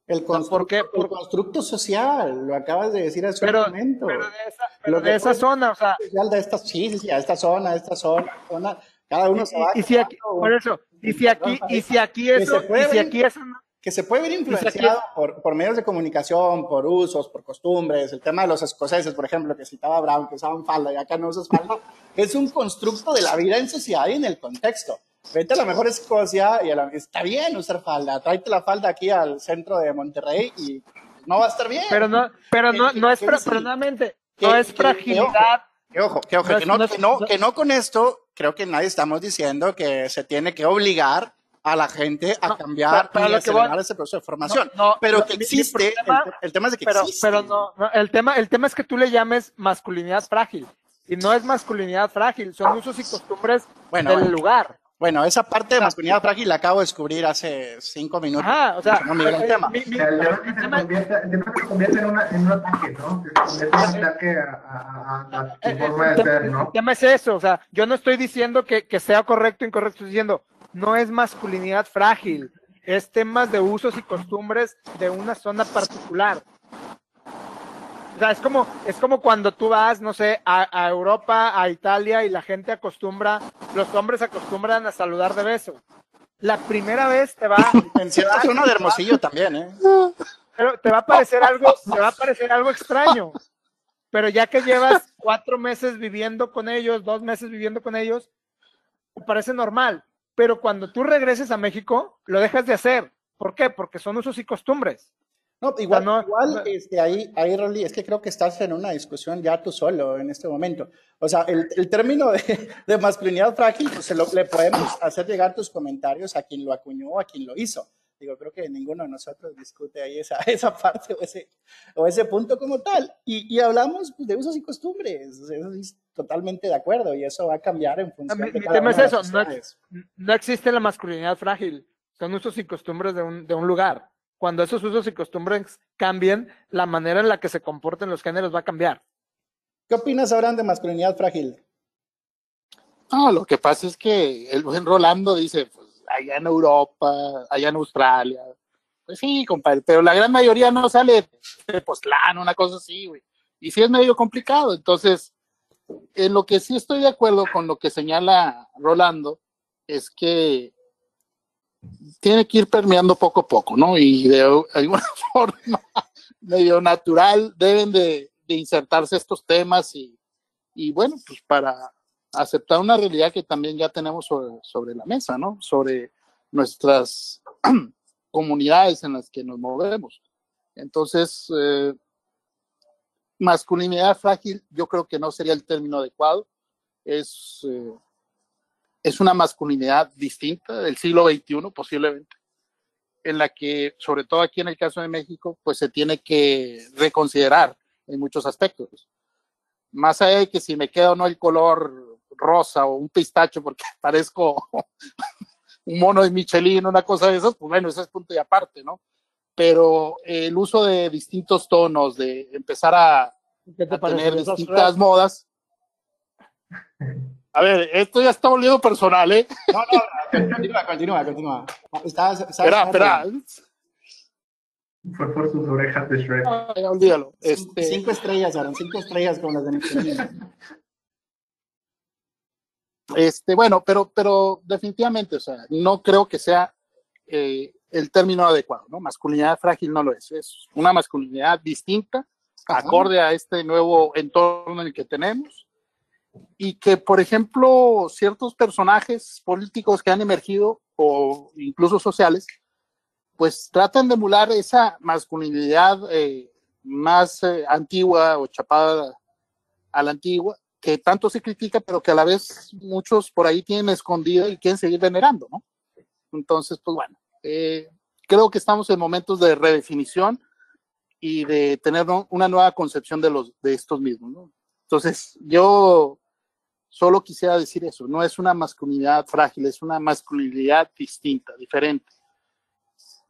El ¿por constructo, qué? el Por- constructo social, lo acabas de decir hace Pero, un momento. pero de esa, pero Lo de que esa zona, o sea, social de esta, sí, sí, sí, a esta zona, a esta zona, zona, cada uno se va y, y si aquí, por eso, y si aquí, y si aquí eso, se puede y si aquí eso, no- que se puede ver si influenciado por, por medios de comunicación, por usos, por costumbres. El tema de los escoceses, por ejemplo, que citaba Brown, que usaban falda y acá no usas falda, es un constructo de la vida en sociedad y en el contexto. Vete a la mejor Escocia y a la- está bien usar falda. Tráete la falda aquí al centro de Monterrey y no va a estar bien. pero no, pero no, no es, pero nuevamente, no es fragilidad, Que ojo, que ojo, No que, no, que, no, que no con esto, creo que nadie estamos diciendo que se tiene que obligar a la gente a No, cambiar para- para y acelerar ese proceso de formación. No, no, pero que existe, problema- el, el tema es de que pero, existe. pero no, no, el tema, el tema es que tú le llames masculinidad frágil, y no es masculinidad frágil, son usos y costumbres Bueno, del bueno. lugar. Bueno, esa parte de masculinidad frágil la acabo de descubrir hace cinco minutos. Ajá, o sea, No, Miguel, el eh, tema. mi- mi- El tema que el se convierte, el tema es que se convierte en, una, en un ataque, ¿no? Se convierte en un ataque a, a- a- a tu Eh, forma el de ser, el ¿no? tema es eso, o sea, yo no estoy diciendo que, que sea correcto o incorrecto, estoy diciendo, no es masculinidad frágil, es temas de usos y costumbres de una zona particular. O sea, es como, es como cuando tú vas, no sé, a, a Europa, a Italia y la gente acostumbra, los hombres acostumbran a saludar de beso. La primera vez te va, En cierta zona de Hermosillo también, ¿eh? pero te va a parecer algo, te va a parecer algo extraño. Pero ya que llevas cuatro meses viviendo con ellos, dos meses viviendo con ellos, te parece normal. Pero cuando tú regreses a México, lo dejas de hacer. ¿Por qué? Porque son usos y costumbres. No, igual, no- igual no- este, ahí, ahí, Rolly, es que creo que estás en una discusión ya tú solo en este momento. O sea, el, el término de, de masculinidad frágil, pues se lo, le podemos hacer llegar tus comentarios a quien lo acuñó o a quien lo hizo. Digo, creo que ninguno de nosotros discute ahí esa, esa parte o ese, o ese punto como tal. Y, y hablamos pues, de usos y costumbres. O sea, eso es totalmente de acuerdo y eso va a cambiar en función Mi, de mi cada tema es eso, no, no existe la masculinidad frágil, son usos y costumbres de un, de un lugar. Cuando esos usos y costumbres cambien, la manera en la que se comporten los géneros va a cambiar. ¿Qué opinas, Abraham, de masculinidad frágil? No, lo que pasa es que el buen Rolando dice, pues allá en Europa, allá en Australia. Pues sí, compadre, pero la gran mayoría no sale de Poztlán, una cosa así, güey. Y sí es medio complicado. Entonces, en lo que sí estoy de acuerdo con lo que señala Rolando es que tiene que ir permeando poco a poco, ¿no? Y de alguna forma medio natural deben de, insertarse estos temas y, y, bueno, pues para aceptar una realidad que también ya tenemos sobre, la mesa, ¿no? Sobre nuestras comunidades en las que nos movemos. Entonces, eh, masculinidad frágil yo creo que no sería el término adecuado. Es, eh, es una masculinidad distinta del siglo XXI posiblemente, en la que, sobre todo aquí en el caso de México, pues se tiene que reconsiderar en muchos aspectos. Más allá de que si me queda o no el color rosa o un pistacho porque parezco un mono de Michelin, una cosa de esas, pues bueno, ese es punto y aparte, ¿no? Pero el uso de distintos tonos, de empezar a, a tener distintas modas. A ver, esto ya está volviendo personal, ¿eh? No, no, continúa, continúa, continúa. espera, espera. Fue por sus orejas de Shrek. Ay, olvídalo. Este... Cinco estrellas, Aaron, cinco estrellas con las de Michelin. Este, bueno, pero, pero definitivamente, o sea, no creo que sea eh, el término adecuado, ¿no? Masculinidad frágil no lo es, es una masculinidad distinta, acorde a este nuevo entorno en el que tenemos, y que, por ejemplo, ciertos personajes políticos que han emergido, o incluso sociales, pues tratan de emular esa masculinidad eh, más eh, antigua o chapada a la antigua, que tanto se critica, pero que a la vez muchos por ahí tienen escondido y quieren seguir venerando, ¿no? Entonces, pues bueno, eh, creo que estamos en momentos de redefinición y de tener una nueva concepción de, los, de estos mismos, ¿no? Entonces, yo solo quisiera decir eso, no es una masculinidad frágil, es una masculinidad distinta, diferente.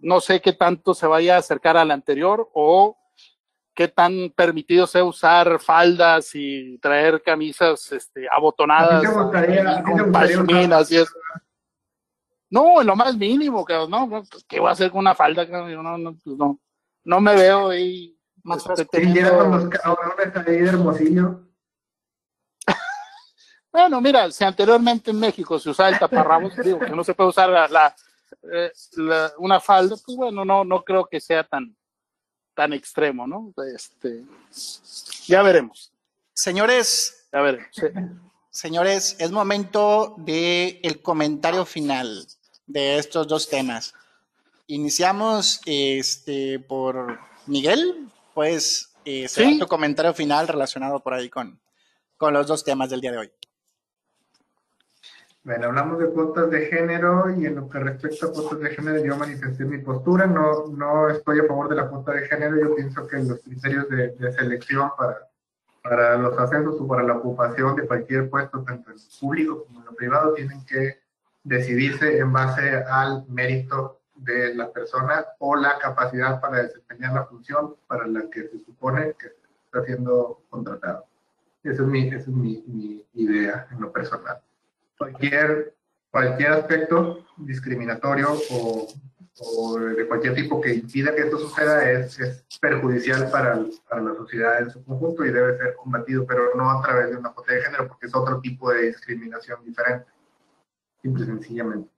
No sé qué tanto se vaya a acercar a la anterior o qué tan permitido sea usar faldas y traer camisas este, abotonadas No, en lo más mínimo, que no, pues, ¿qué voy a hacer con una falda? No, no, pues no, no me veo ahí. Más este, teniendo... hermosillo. Bueno, mira, si anteriormente en México se usaba el taparrabos, digo que no se puede usar la, eh, la, una falda, pues bueno, no, no creo que sea tan, tan extremo, ¿no? Este, ya veremos. Señores, ya veremos. Señores, es momento de el comentario final de estos dos temas. Iniciamos este por Miguel, pues eh, tu comentario final relacionado por ahí con, con los dos temas del día de hoy. Bueno, hablamos de cuotas de género y en lo que respecta a cuotas de género yo manifesté mi postura, no, no estoy a favor de la cuota de género, yo pienso que los criterios de, selección para, para los ascensos o para la ocupación de cualquier puesto, tanto en lo público como en lo privado, tienen que decidirse en base al mérito de la persona o la capacidad para desempeñar la función para la que se supone que está siendo contratado. Esa es mi, esa es mi, mi idea en lo personal cualquier, cualquier aspecto discriminatorio o, o, de cualquier tipo que impida que esto suceda es, es perjudicial para, para, la sociedad en su conjunto y debe ser combatido, pero no a través de una cuota de género, porque es otro tipo de discriminación diferente, simple y sencillamente.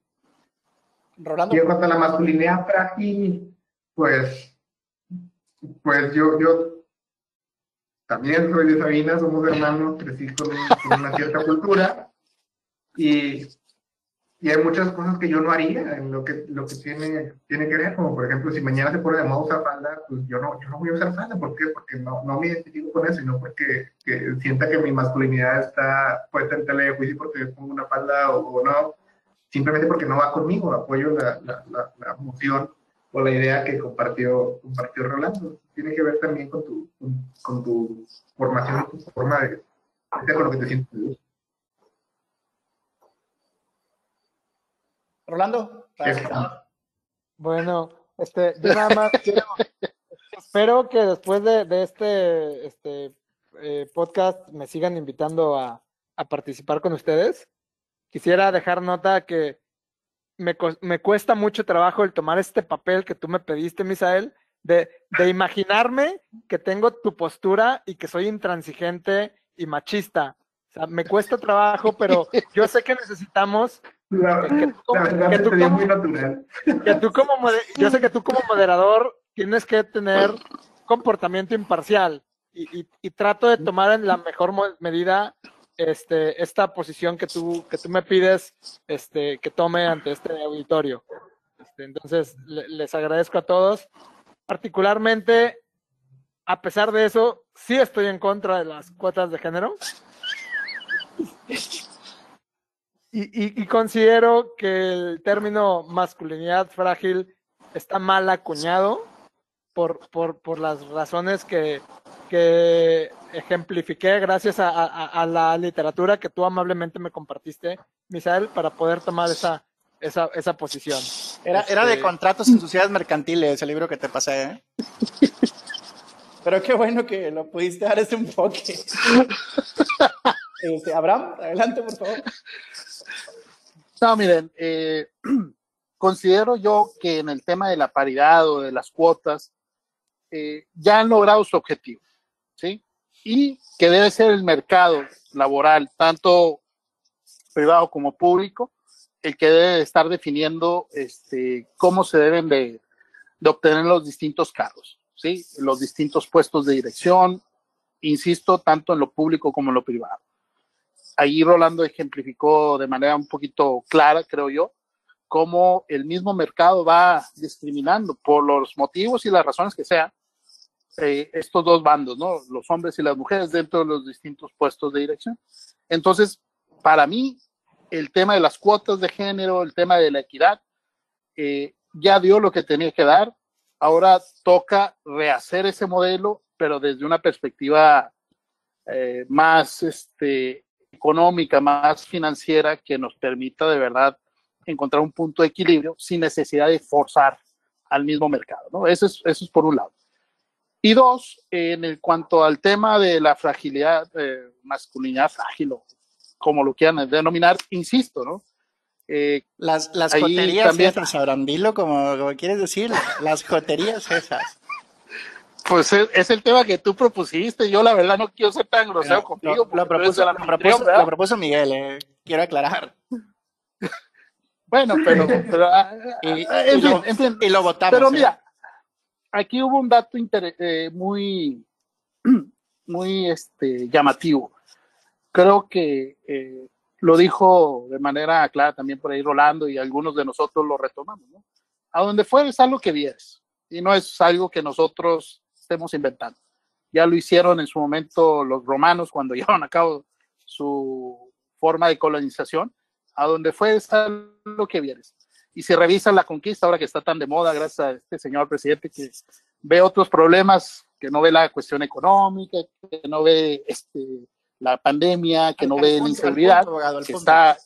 Rolando. Y en cuanto a la masculinidad frágil, pues, pues yo, yo también soy de Sabina, somos hermanos, crecí con, con una cierta cultura, y, hay muchas cosas que yo no haría en lo que, lo que tiene, tiene que ver, como por ejemplo, si mañana se pone de moda usar falda, pues yo no, yo no voy a usar falda. ¿Por qué? Porque no, no me identifico con eso, sino porque que sienta que mi masculinidad está puesta en tele de juicio porque pongo una falda o, no, simplemente porque no va conmigo, apoyo la, la, la, moción o la idea que compartió, compartió Rolando. Tiene que ver también con tu, con, tu formación, tu forma de con lo que te sientes. Rolando. Bueno, este, yo nada más quiero, espero que después de, este, este eh, podcast me sigan invitando a, participar con ustedes. Quisiera dejar nota que me, me, cuesta mucho trabajo el tomar este papel que tú me pediste, Misael, de, de imaginarme que tengo tu postura y que soy intransigente y machista. O sea, me cuesta trabajo, pero yo sé que necesitamos La, que, tú como- la verdad que tú sería como- muy natural. que tú como mode- yo sé que tú como moderador tienes que tener comportamiento imparcial y, y- y trato de tomar en la mejor medida este, esta posición que tú, que tú me pides este, que tome ante este auditorio. Este, entonces, le- les agradezco a todos. Particularmente, a pesar de eso, sí estoy en contra de las cuotas de género. Y, y- y considero que el término masculinidad frágil está mal acuñado por, por, por las razones que, que ejemplifiqué gracias a, a- a la literatura que tú amablemente me compartiste, Misael, para poder tomar esa, esa, esa posición. Era, era de Este- contratos en sociedades mercantiles, el libro que te pasé, ¿eh? Pero qué bueno que lo pudiste dar ese enfoque. Este, Abraham, adelante, por favor. No, miren, eh, considero yo que en el tema de la paridad o de las cuotas eh, ya han logrado su objetivo, ¿sí? Y que debe ser el mercado laboral, tanto privado como público, el que debe estar definiendo este, cómo se deben de, de obtener los distintos cargos, ¿sí? Los distintos puestos de dirección, insisto, tanto en lo público como en lo privado ahí Rolando ejemplificó de manera un poquito clara, creo yo, cómo el mismo mercado va discriminando por los motivos y las razones que sean eh, estos dos bandos, ¿no? Los hombres y las mujeres dentro de los distintos puestos de dirección. Entonces, para mí, el tema de las cuotas de género, el tema de la equidad, eh, ya dio lo que tenía que dar. Ahora toca rehacer ese modelo, pero desde una perspectiva eh, más este, económica, más financiera, que nos permita de verdad encontrar un punto de equilibrio sin necesidad de forzar al mismo mercado. ¿no? Eso, es, eso es por un lado. Y dos, en el cuanto al tema de la fragilidad, eh, masculinidad frágil, o como lo quieran denominar, insisto, ¿no? Eh, Las, las joterías también- esas, como quieres decir, las joterías esas. Pues es, es el tema que tú propusiste. Yo, la verdad, no quiero ser tan grosero contigo. lo propuso, el lo anfitrión, propuso- ¿verdad? lo propuso Miguel, eh, quiero aclarar. Bueno, pero, pero ah, Y, ah, y fin, lo, en fin. y lo votamos. Pero ¿eh? mira, aquí hubo un dato inter- eh, muy, muy este, llamativo. Creo que eh, lo dijo de manera clara también por ahí Rolando y algunos de nosotros lo retomamos. ¿no? A donde fueres, haz lo que vieres. Y no es algo que nosotros estemos inventando. Ya lo hicieron en su momento los romanos cuando llevaron a cabo su forma de colonización. A donde fueres, haz lo que vieres y si revisan la conquista, ahora que está tan de moda, gracias a este señor presidente que ve otros problemas, que no ve la cuestión económica, que no ve este, la pandemia, que Al- no al ve punto, la inseguridad, abogado, que, está,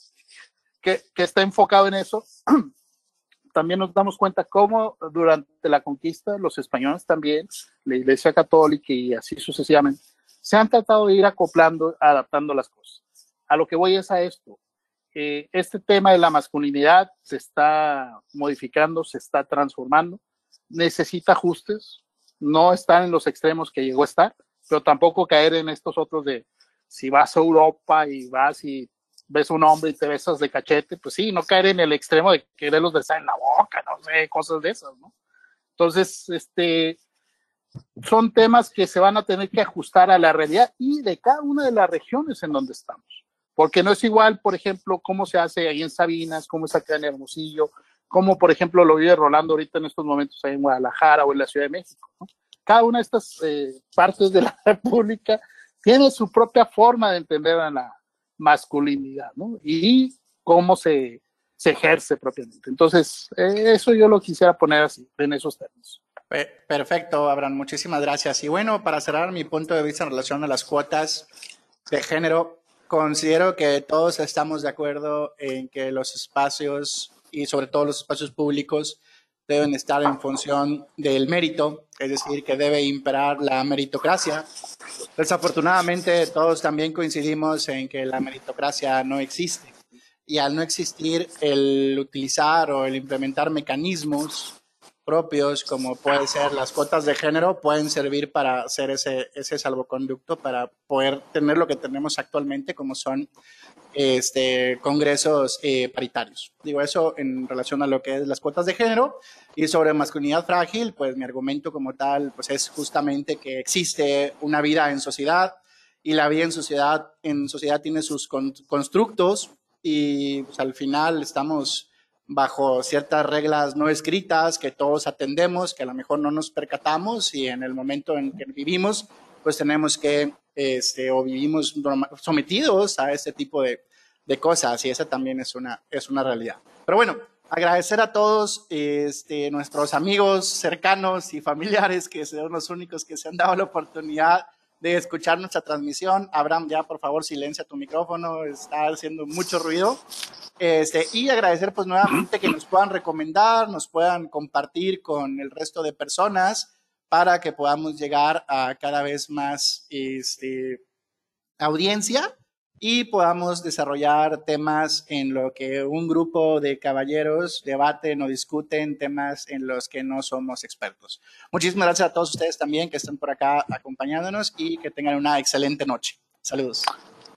que, que está enfocado en eso. También nos damos cuenta cómo durante la conquista los españoles también, la Iglesia Católica y así sucesivamente, se han tratado de ir acoplando, adaptando las cosas. A lo que voy es a esto eh, este tema de la masculinidad se está modificando, se está transformando, necesita ajustes, no estar en los extremos que llegó a estar, pero tampoco caer en estos otros de si vas a Europa y vas y ves un hombre y te besas de cachete, pues sí, no caer en el extremo de quererlos besar en la boca, no sé, cosas de esas, ¿no? Entonces, este, son temas que se van a tener que ajustar a la realidad y de cada una de las regiones en donde estamos porque no es igual, por ejemplo, cómo se hace ahí en Sabinas, cómo es acá en Hermosillo, cómo, por ejemplo, lo vive Rolando ahorita en estos momentos ahí en Guadalajara o en la Ciudad de México. ¿no? Cada una de estas eh, partes de la República tiene su propia forma de entender a la masculinidad, ¿no? Y cómo se, se ejerce propiamente. Entonces, eh, eso yo lo quisiera poner así, en esos términos. Pe- Perfecto, Abraham, muchísimas gracias. Y bueno, para cerrar mi punto de vista en relación a las cuotas de género, considero que todos estamos de acuerdo en que los espacios y sobre todo los espacios públicos deben estar en función del mérito, es decir, que debe imperar la meritocracia. Desafortunadamente, todos también coincidimos en que la meritocracia no existe. Y al no existir, el utilizar o el implementar mecanismos propios, como puede ser las cuotas de género, pueden servir para hacer ese, ese salvoconducto, para poder tener lo que tenemos actualmente, como son este, congresos eh, paritarios. Digo eso en relación a lo que es las cuotas de género y sobre masculinidad frágil, pues mi argumento como tal, pues es justamente que existe una vida en sociedad y la vida en sociedad, en sociedad tiene sus constructos y pues, al final estamos bajo ciertas reglas no escritas que todos atendemos, que a lo mejor no nos percatamos y en el momento en que vivimos, pues tenemos que, este, o vivimos sometidos a este tipo de, de cosas y esa también es una, es una realidad. Pero bueno, agradecer a todos este, nuestros amigos cercanos y familiares que son los únicos que se han dado la oportunidad de escuchar nuestra transmisión. Abraham, ya por favor silencia tu micrófono, está haciendo mucho ruido. Este, y agradecer pues nuevamente que nos puedan recomendar, nos puedan compartir con el resto de personas para que podamos llegar a cada vez más este, audiencia y podamos desarrollar temas en lo que un grupo de caballeros debaten o discuten temas en los que no somos expertos. Muchísimas gracias a todos ustedes también que están por acá acompañándonos y que tengan una excelente noche. Saludos.